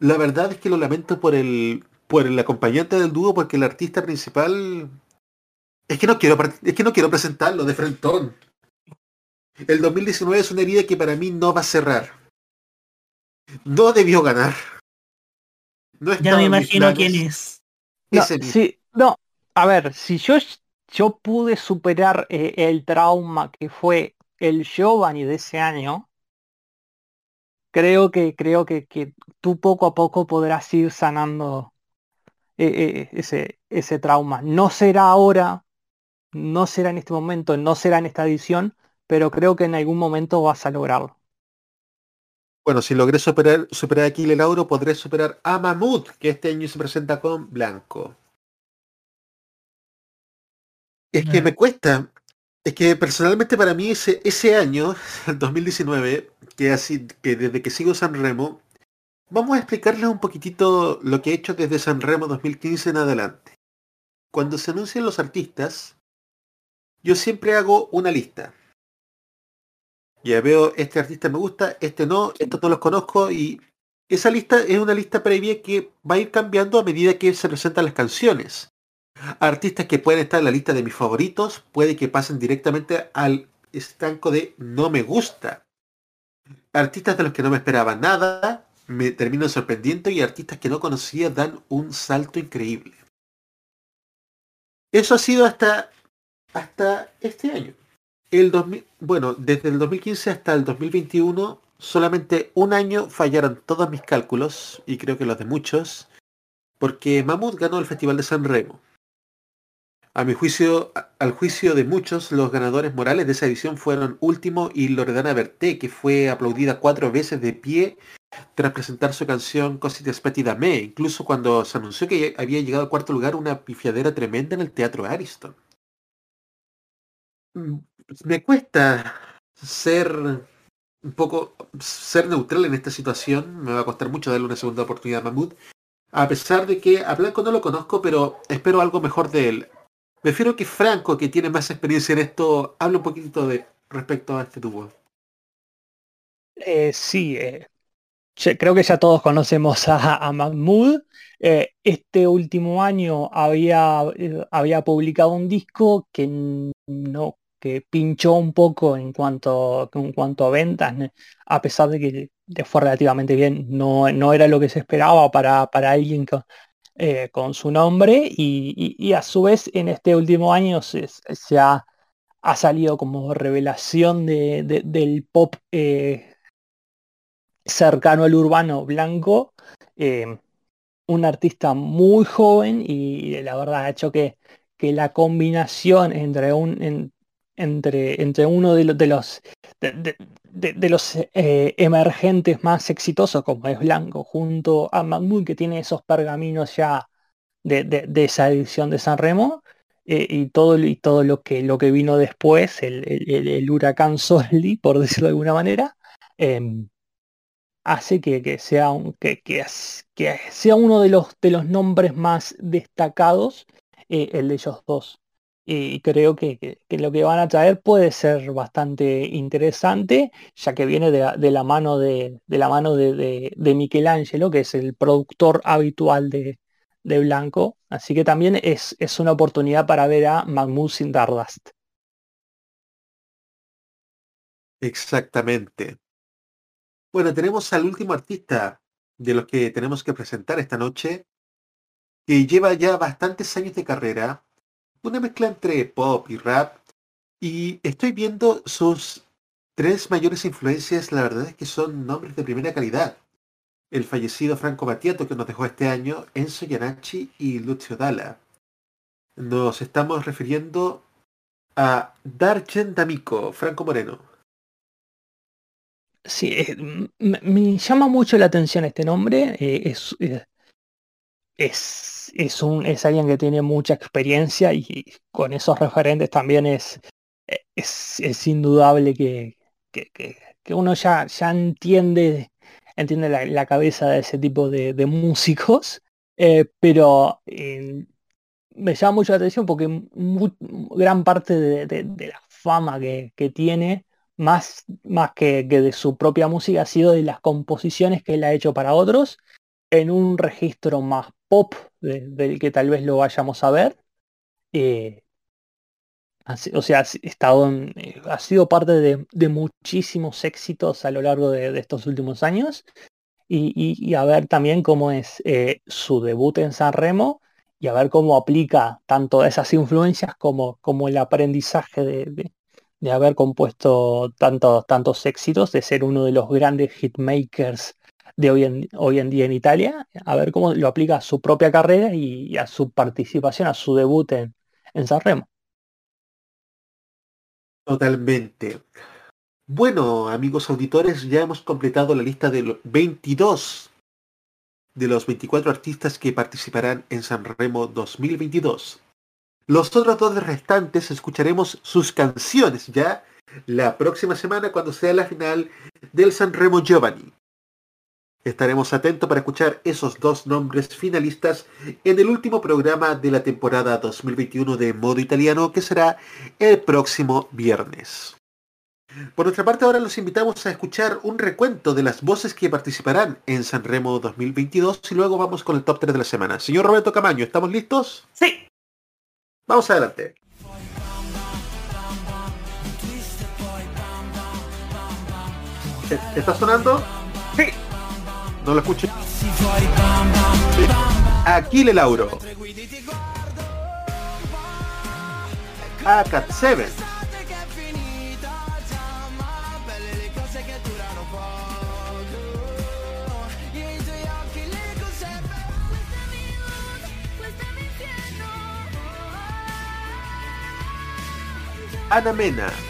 la verdad es que lo lamento por el por el acompañante del dúo porque el artista principal es que no quiero es que no quiero presentarlo de frentón. El 2019 es una herida que para mí no va a cerrar. No debió ganar. No
Ya me imagino quién es.
No, sí, no, a ver, si yo, yo pude superar eh, el trauma que fue el Giovanni de ese año, creo que, creo que, que tú poco a poco podrás ir sanando eh, eh, ese, ese trauma. No será ahora, no será en este momento, no será en esta edición, pero creo que en algún momento vas a lograrlo.
Bueno, si logré superar, superar a Kile Lauro, podré superar a Mamut, que este año se presenta con Blanco. Es que me cuesta. Es que personalmente para mí ese, ese año, el 2019, que así, que desde que sigo San Remo, vamos a explicarles un poquitito lo que he hecho desde San Remo 2015 en adelante. Cuando se anuncian los artistas, yo siempre hago una lista. Ya veo, este artista me gusta, este no, estos no los conozco y esa lista es una lista previa que va a ir cambiando a medida que se presentan las canciones. Artistas que pueden estar en la lista de mis favoritos, puede que pasen directamente al estanco de no me gusta. Artistas de los que no me esperaba nada, me terminan sorprendiendo y artistas que no conocía dan un salto increíble. Eso ha sido hasta, hasta este año. El 2000, bueno, desde el 2015 hasta el 2021, solamente un año fallaron todos mis cálculos, y creo que los de muchos, porque Mamut ganó el Festival de San Remo. A mi juicio, a- al juicio de muchos, los ganadores morales de esa edición fueron Último y Loredana Berté, que fue aplaudida cuatro veces de pie tras presentar su canción Così ti aspetti da me, incluso cuando se anunció que había llegado al cuarto lugar una pifiadera tremenda en el Teatro Ariston. Mm, Me cuesta ser un poco ser neutral en esta situación, me va a costar mucho darle una segunda oportunidad a Mahmoud, a pesar de que a Blanco no lo conozco, pero espero algo mejor de él. Prefiero que Franco, que tiene más experiencia en esto, hable un poquito de respecto a este tubo.
Eh, sí, eh, creo que ya todos conocemos a, a Mahmood. Eh, este último año había, había publicado un disco que no que pinchó un poco en cuanto, en cuanto a ventas, a pesar de que fue relativamente bien. No, no era lo que se esperaba para, para alguien con, eh, con su nombre y, a su vez en este último año se, ha, ha salido como revelación de- del pop eh, cercano al urbano blanco, eh, un artista muy joven y la verdad ha hecho que, que la combinación entre un en- entre, entre uno de, los de los de, los eh, emergentes más exitosos como es Blanco junto a Mahmoud que tiene esos pergaminos ya de, esa edición de San Remo eh, y todo y todo lo que lo que vino después el, el- huracán Solly por decirlo de alguna manera em, hace que, que sea un, que, que sea uno de los de los nombres más destacados eh, el de ellos dos y creo que, lo que van a traer puede ser bastante interesante ya que viene de la, mano de, de la mano de, de, Michelangelo que es el productor habitual de, Blanco así que también es, es una oportunidad para ver a Mahmoud sin Dardust
Exactamente. Bueno, tenemos al último artista de los que tenemos que presentar esta noche, que lleva ya bastantes años de carrera, una mezcla entre pop y rap, y estoy viendo sus tres mayores influencias, la verdad es que son nombres de primera calidad. El fallecido Franco Battiato que nos dejó este año, Enzo Iannacci y Lucio Dalla. Nos estamos refiriendo a Dargen D'Amico, Franco Moreno.
Sí, eh, me llama mucho la atención este nombre. eh, eh, es, es un, es alguien que tiene mucha experiencia y con esos referentes también es, eh, es, es indudable que, que, que- uno ya, ya entiende, entiende la, cabeza de ese tipo de, de músicos. eh, pero eh, me llama mucho la atención porque gran parte de, de- de la fama que, que tiene, más, más que, que de su propia música, ha sido de las composiciones que él ha hecho para otros, en un registro más pop de- del que tal vez lo vayamos a ver. Eh, ha si- o sea, ha estado eh, ha sido parte de, muchísimos éxitos a lo largo de, estos últimos años. Y, y- a ver también cómo es eh, su debut en San Remo y a ver cómo aplica tanto esas influencias como, como el aprendizaje de- de haber compuesto tantos, tantos éxitos, de ser uno de los grandes hitmakers de hoy en, hoy en día en Italia, a ver cómo lo aplica a su propia carrera y, a su participación, a su debut en, en San Remo.
Totalmente. Bueno, amigos auditores, ya hemos completado la lista de los 22 de los 24 artistas que participarán en San Remo 2022. Los otros dos restantes escucharemos sus canciones ya la próxima semana cuando sea la final del San Remo Giovanni. Estaremos atentos para escuchar esos dos nombres finalistas en el último programa de la temporada 2021 de Modo Italiano que será el próximo viernes. Por nuestra parte ahora los invitamos a escuchar un recuento de las voces que participarán en San Remo 2022 y luego vamos con el top 3 de la semana. Señor Roberto Camaño, ¿estamos listos?
Sí.
Vamos adelante. ¿E- ¿Está sonando?
Sí.
No lo escuché. Aquile Lauro. Acat 7. Ana Mena.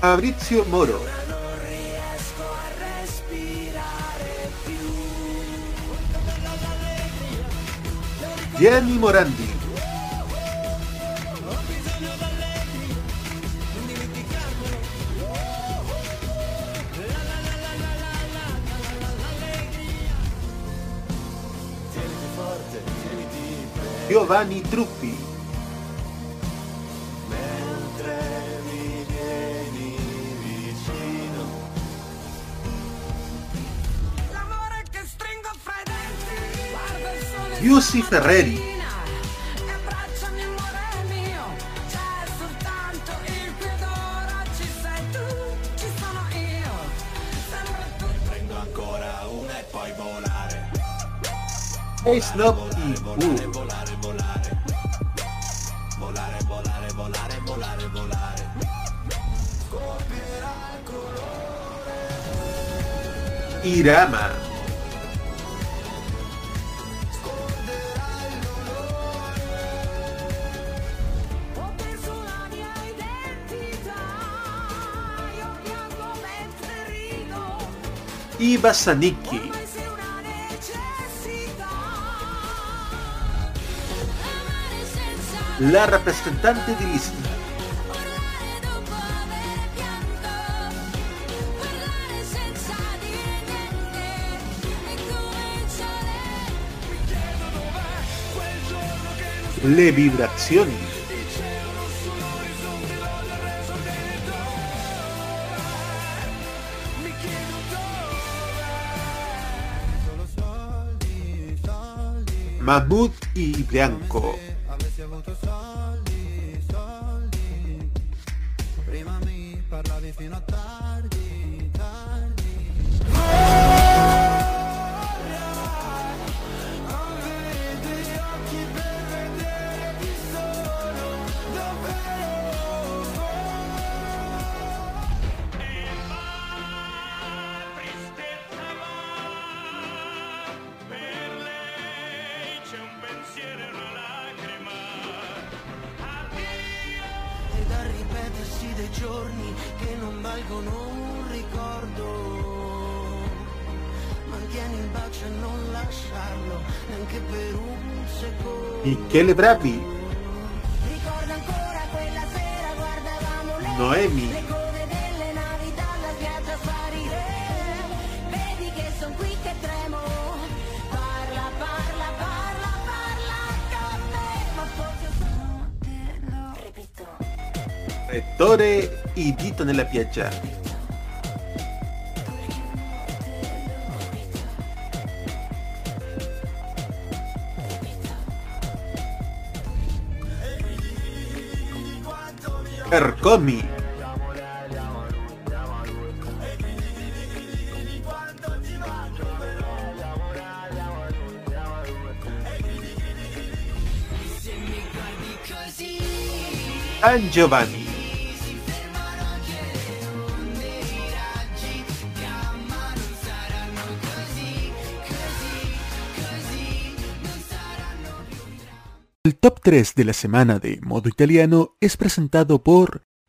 Fabrizio Moro. Gianni Morandi. Giovanni Truppi.
Volare, volare. Scoppierà il colore.
Irama.
Chiedo dov'è quel giorno che non
Le vibrazioni. Mahmoud y Bianco.
Lo ripeto
Rettore y Dito nella piaggia. Ercomi, San Giovanni, top 3 de la semana de modo italiano es presentado por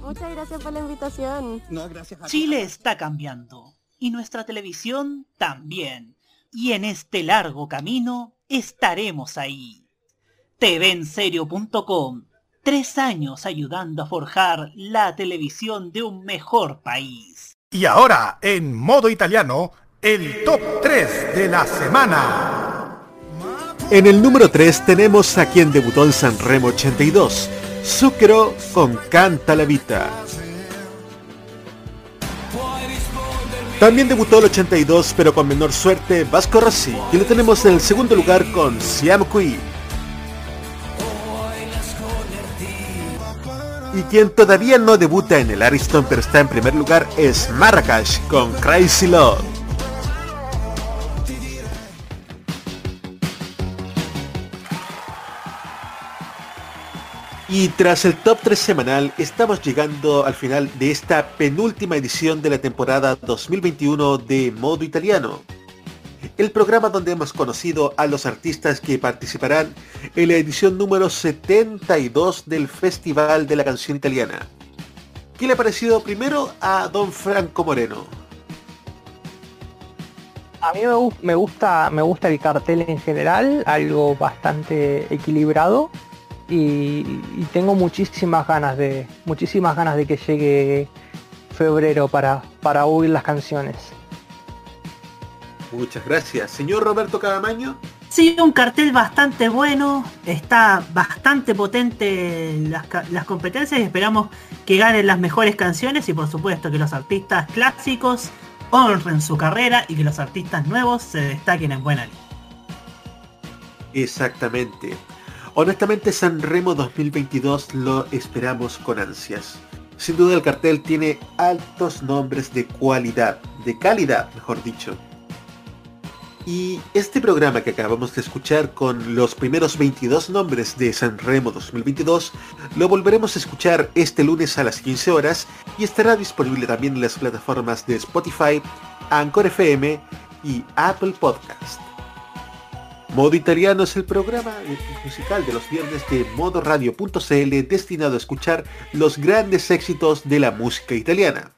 Muchas gracias por la invitación.
No, gracias a
Chile está cambiando y nuestra televisión también. Y en este largo camino estaremos ahí. TVenserio.com Tres años ayudando a forjar la televisión de un mejor país.
Y ahora, en modo italiano, el top 3 de la semana.
En el número 3 tenemos a quien debutó en Sanremo 82, Zucchero con Canta la Vita. También debutó el 82, pero con menor suerte, Vasco Rossi, y lo tenemos en el segundo lugar con Siamo Qui. Y quien todavía no debuta en el Ariston pero está en primer lugar es Marrakech con Crazy Love. Y tras el top 3 semanal, estamos llegando al final de esta penúltima edición de la temporada 2021 de Modo Italiano. El programa donde hemos conocido a los artistas que participarán en la edición número 72 del Festival de la Canción Italiana. ¿Qué le ha parecido primero a Don Franco Moreno?
A mí me, me gusta me gusta el cartel en general, algo bastante equilibrado y, y tengo muchísimas ganas de muchísimas ganas de que llegue febrero para para oír las canciones.
Muchas gracias. Señor Roberto Cadamaño.
Sí, un cartel bastante bueno, está bastante potente las, las competencias y esperamos que ganen las mejores canciones y por supuesto que los artistas clásicos honren su carrera y que los artistas nuevos se destaquen en buena línea.
Exactamente. Honestamente Sanremo 2022 lo esperamos con ansias. Sin duda el cartel tiene altos nombres de cualidad, de calidad, mejor dicho. Y este programa que acabamos de escuchar con los primeros 22 nombres de Sanremo 2022 lo volveremos a escuchar este lunes a las 15 horas y estará disponible también en las plataformas de Spotify, Anchor FM y Apple Podcast. Modo Italiano es el programa musical de los viernes de modoradio.cl destinado a escuchar los grandes éxitos de la música italiana.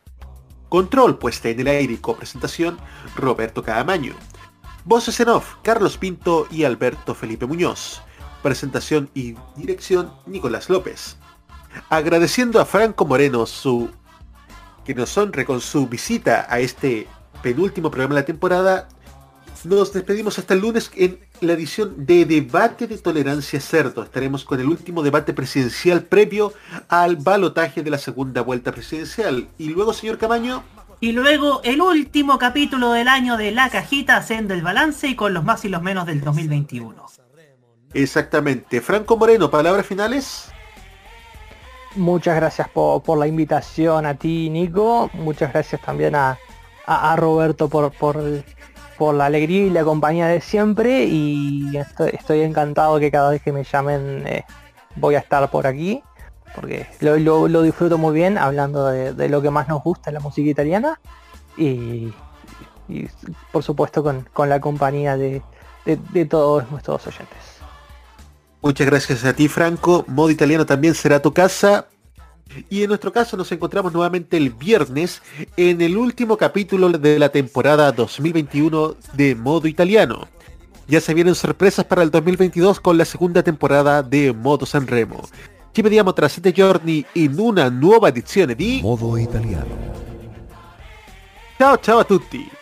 Control puesta en el aire y copresentación Roberto Caamaño. Voces en off Carlos Pinto y Alberto Felipe Muñoz. Presentación y dirección Nicolás López. Agradeciendo a Franco Moreno su que nos honre con su visita a este penúltimo programa de la temporada. Nos despedimos hasta el lunes en la edición de Debate de Tolerancia Cerdo. Estaremos con el último debate presidencial previo al balotaje de la segunda vuelta presidencial. Y luego, señor Camaño,
Y luego el último capítulo del año de La Cajita haciendo el balance y con los más y los menos del 2021.
exactamente. Franco Moreno, palabras finales.
Muchas gracias por, por la invitación a ti, Nico. Muchas gracias también a, a- a Roberto por, por, por la alegría y la compañía de siempre. Y estoy, encantado que cada vez que me llamen eh, voy a estar por aquí. Porque lo, disfruto muy bien hablando de, lo que más nos gusta, la música italiana. Y, por supuesto con, la compañía de todos nuestros oyentes.
Muchas gracias a ti, Franco. Modo Italiano también será tu casa. Y en nuestro caso nos encontramos nuevamente el viernes en el último capítulo de la temporada 2021 de Modo Italiano. Ya se vienen sorpresas para el 2022 con la segunda temporada de Modo Sanremo. Ci vediamo tra sette giorni in una nuova edizione di
Modo Italiano.
Ciao ciao a tutti!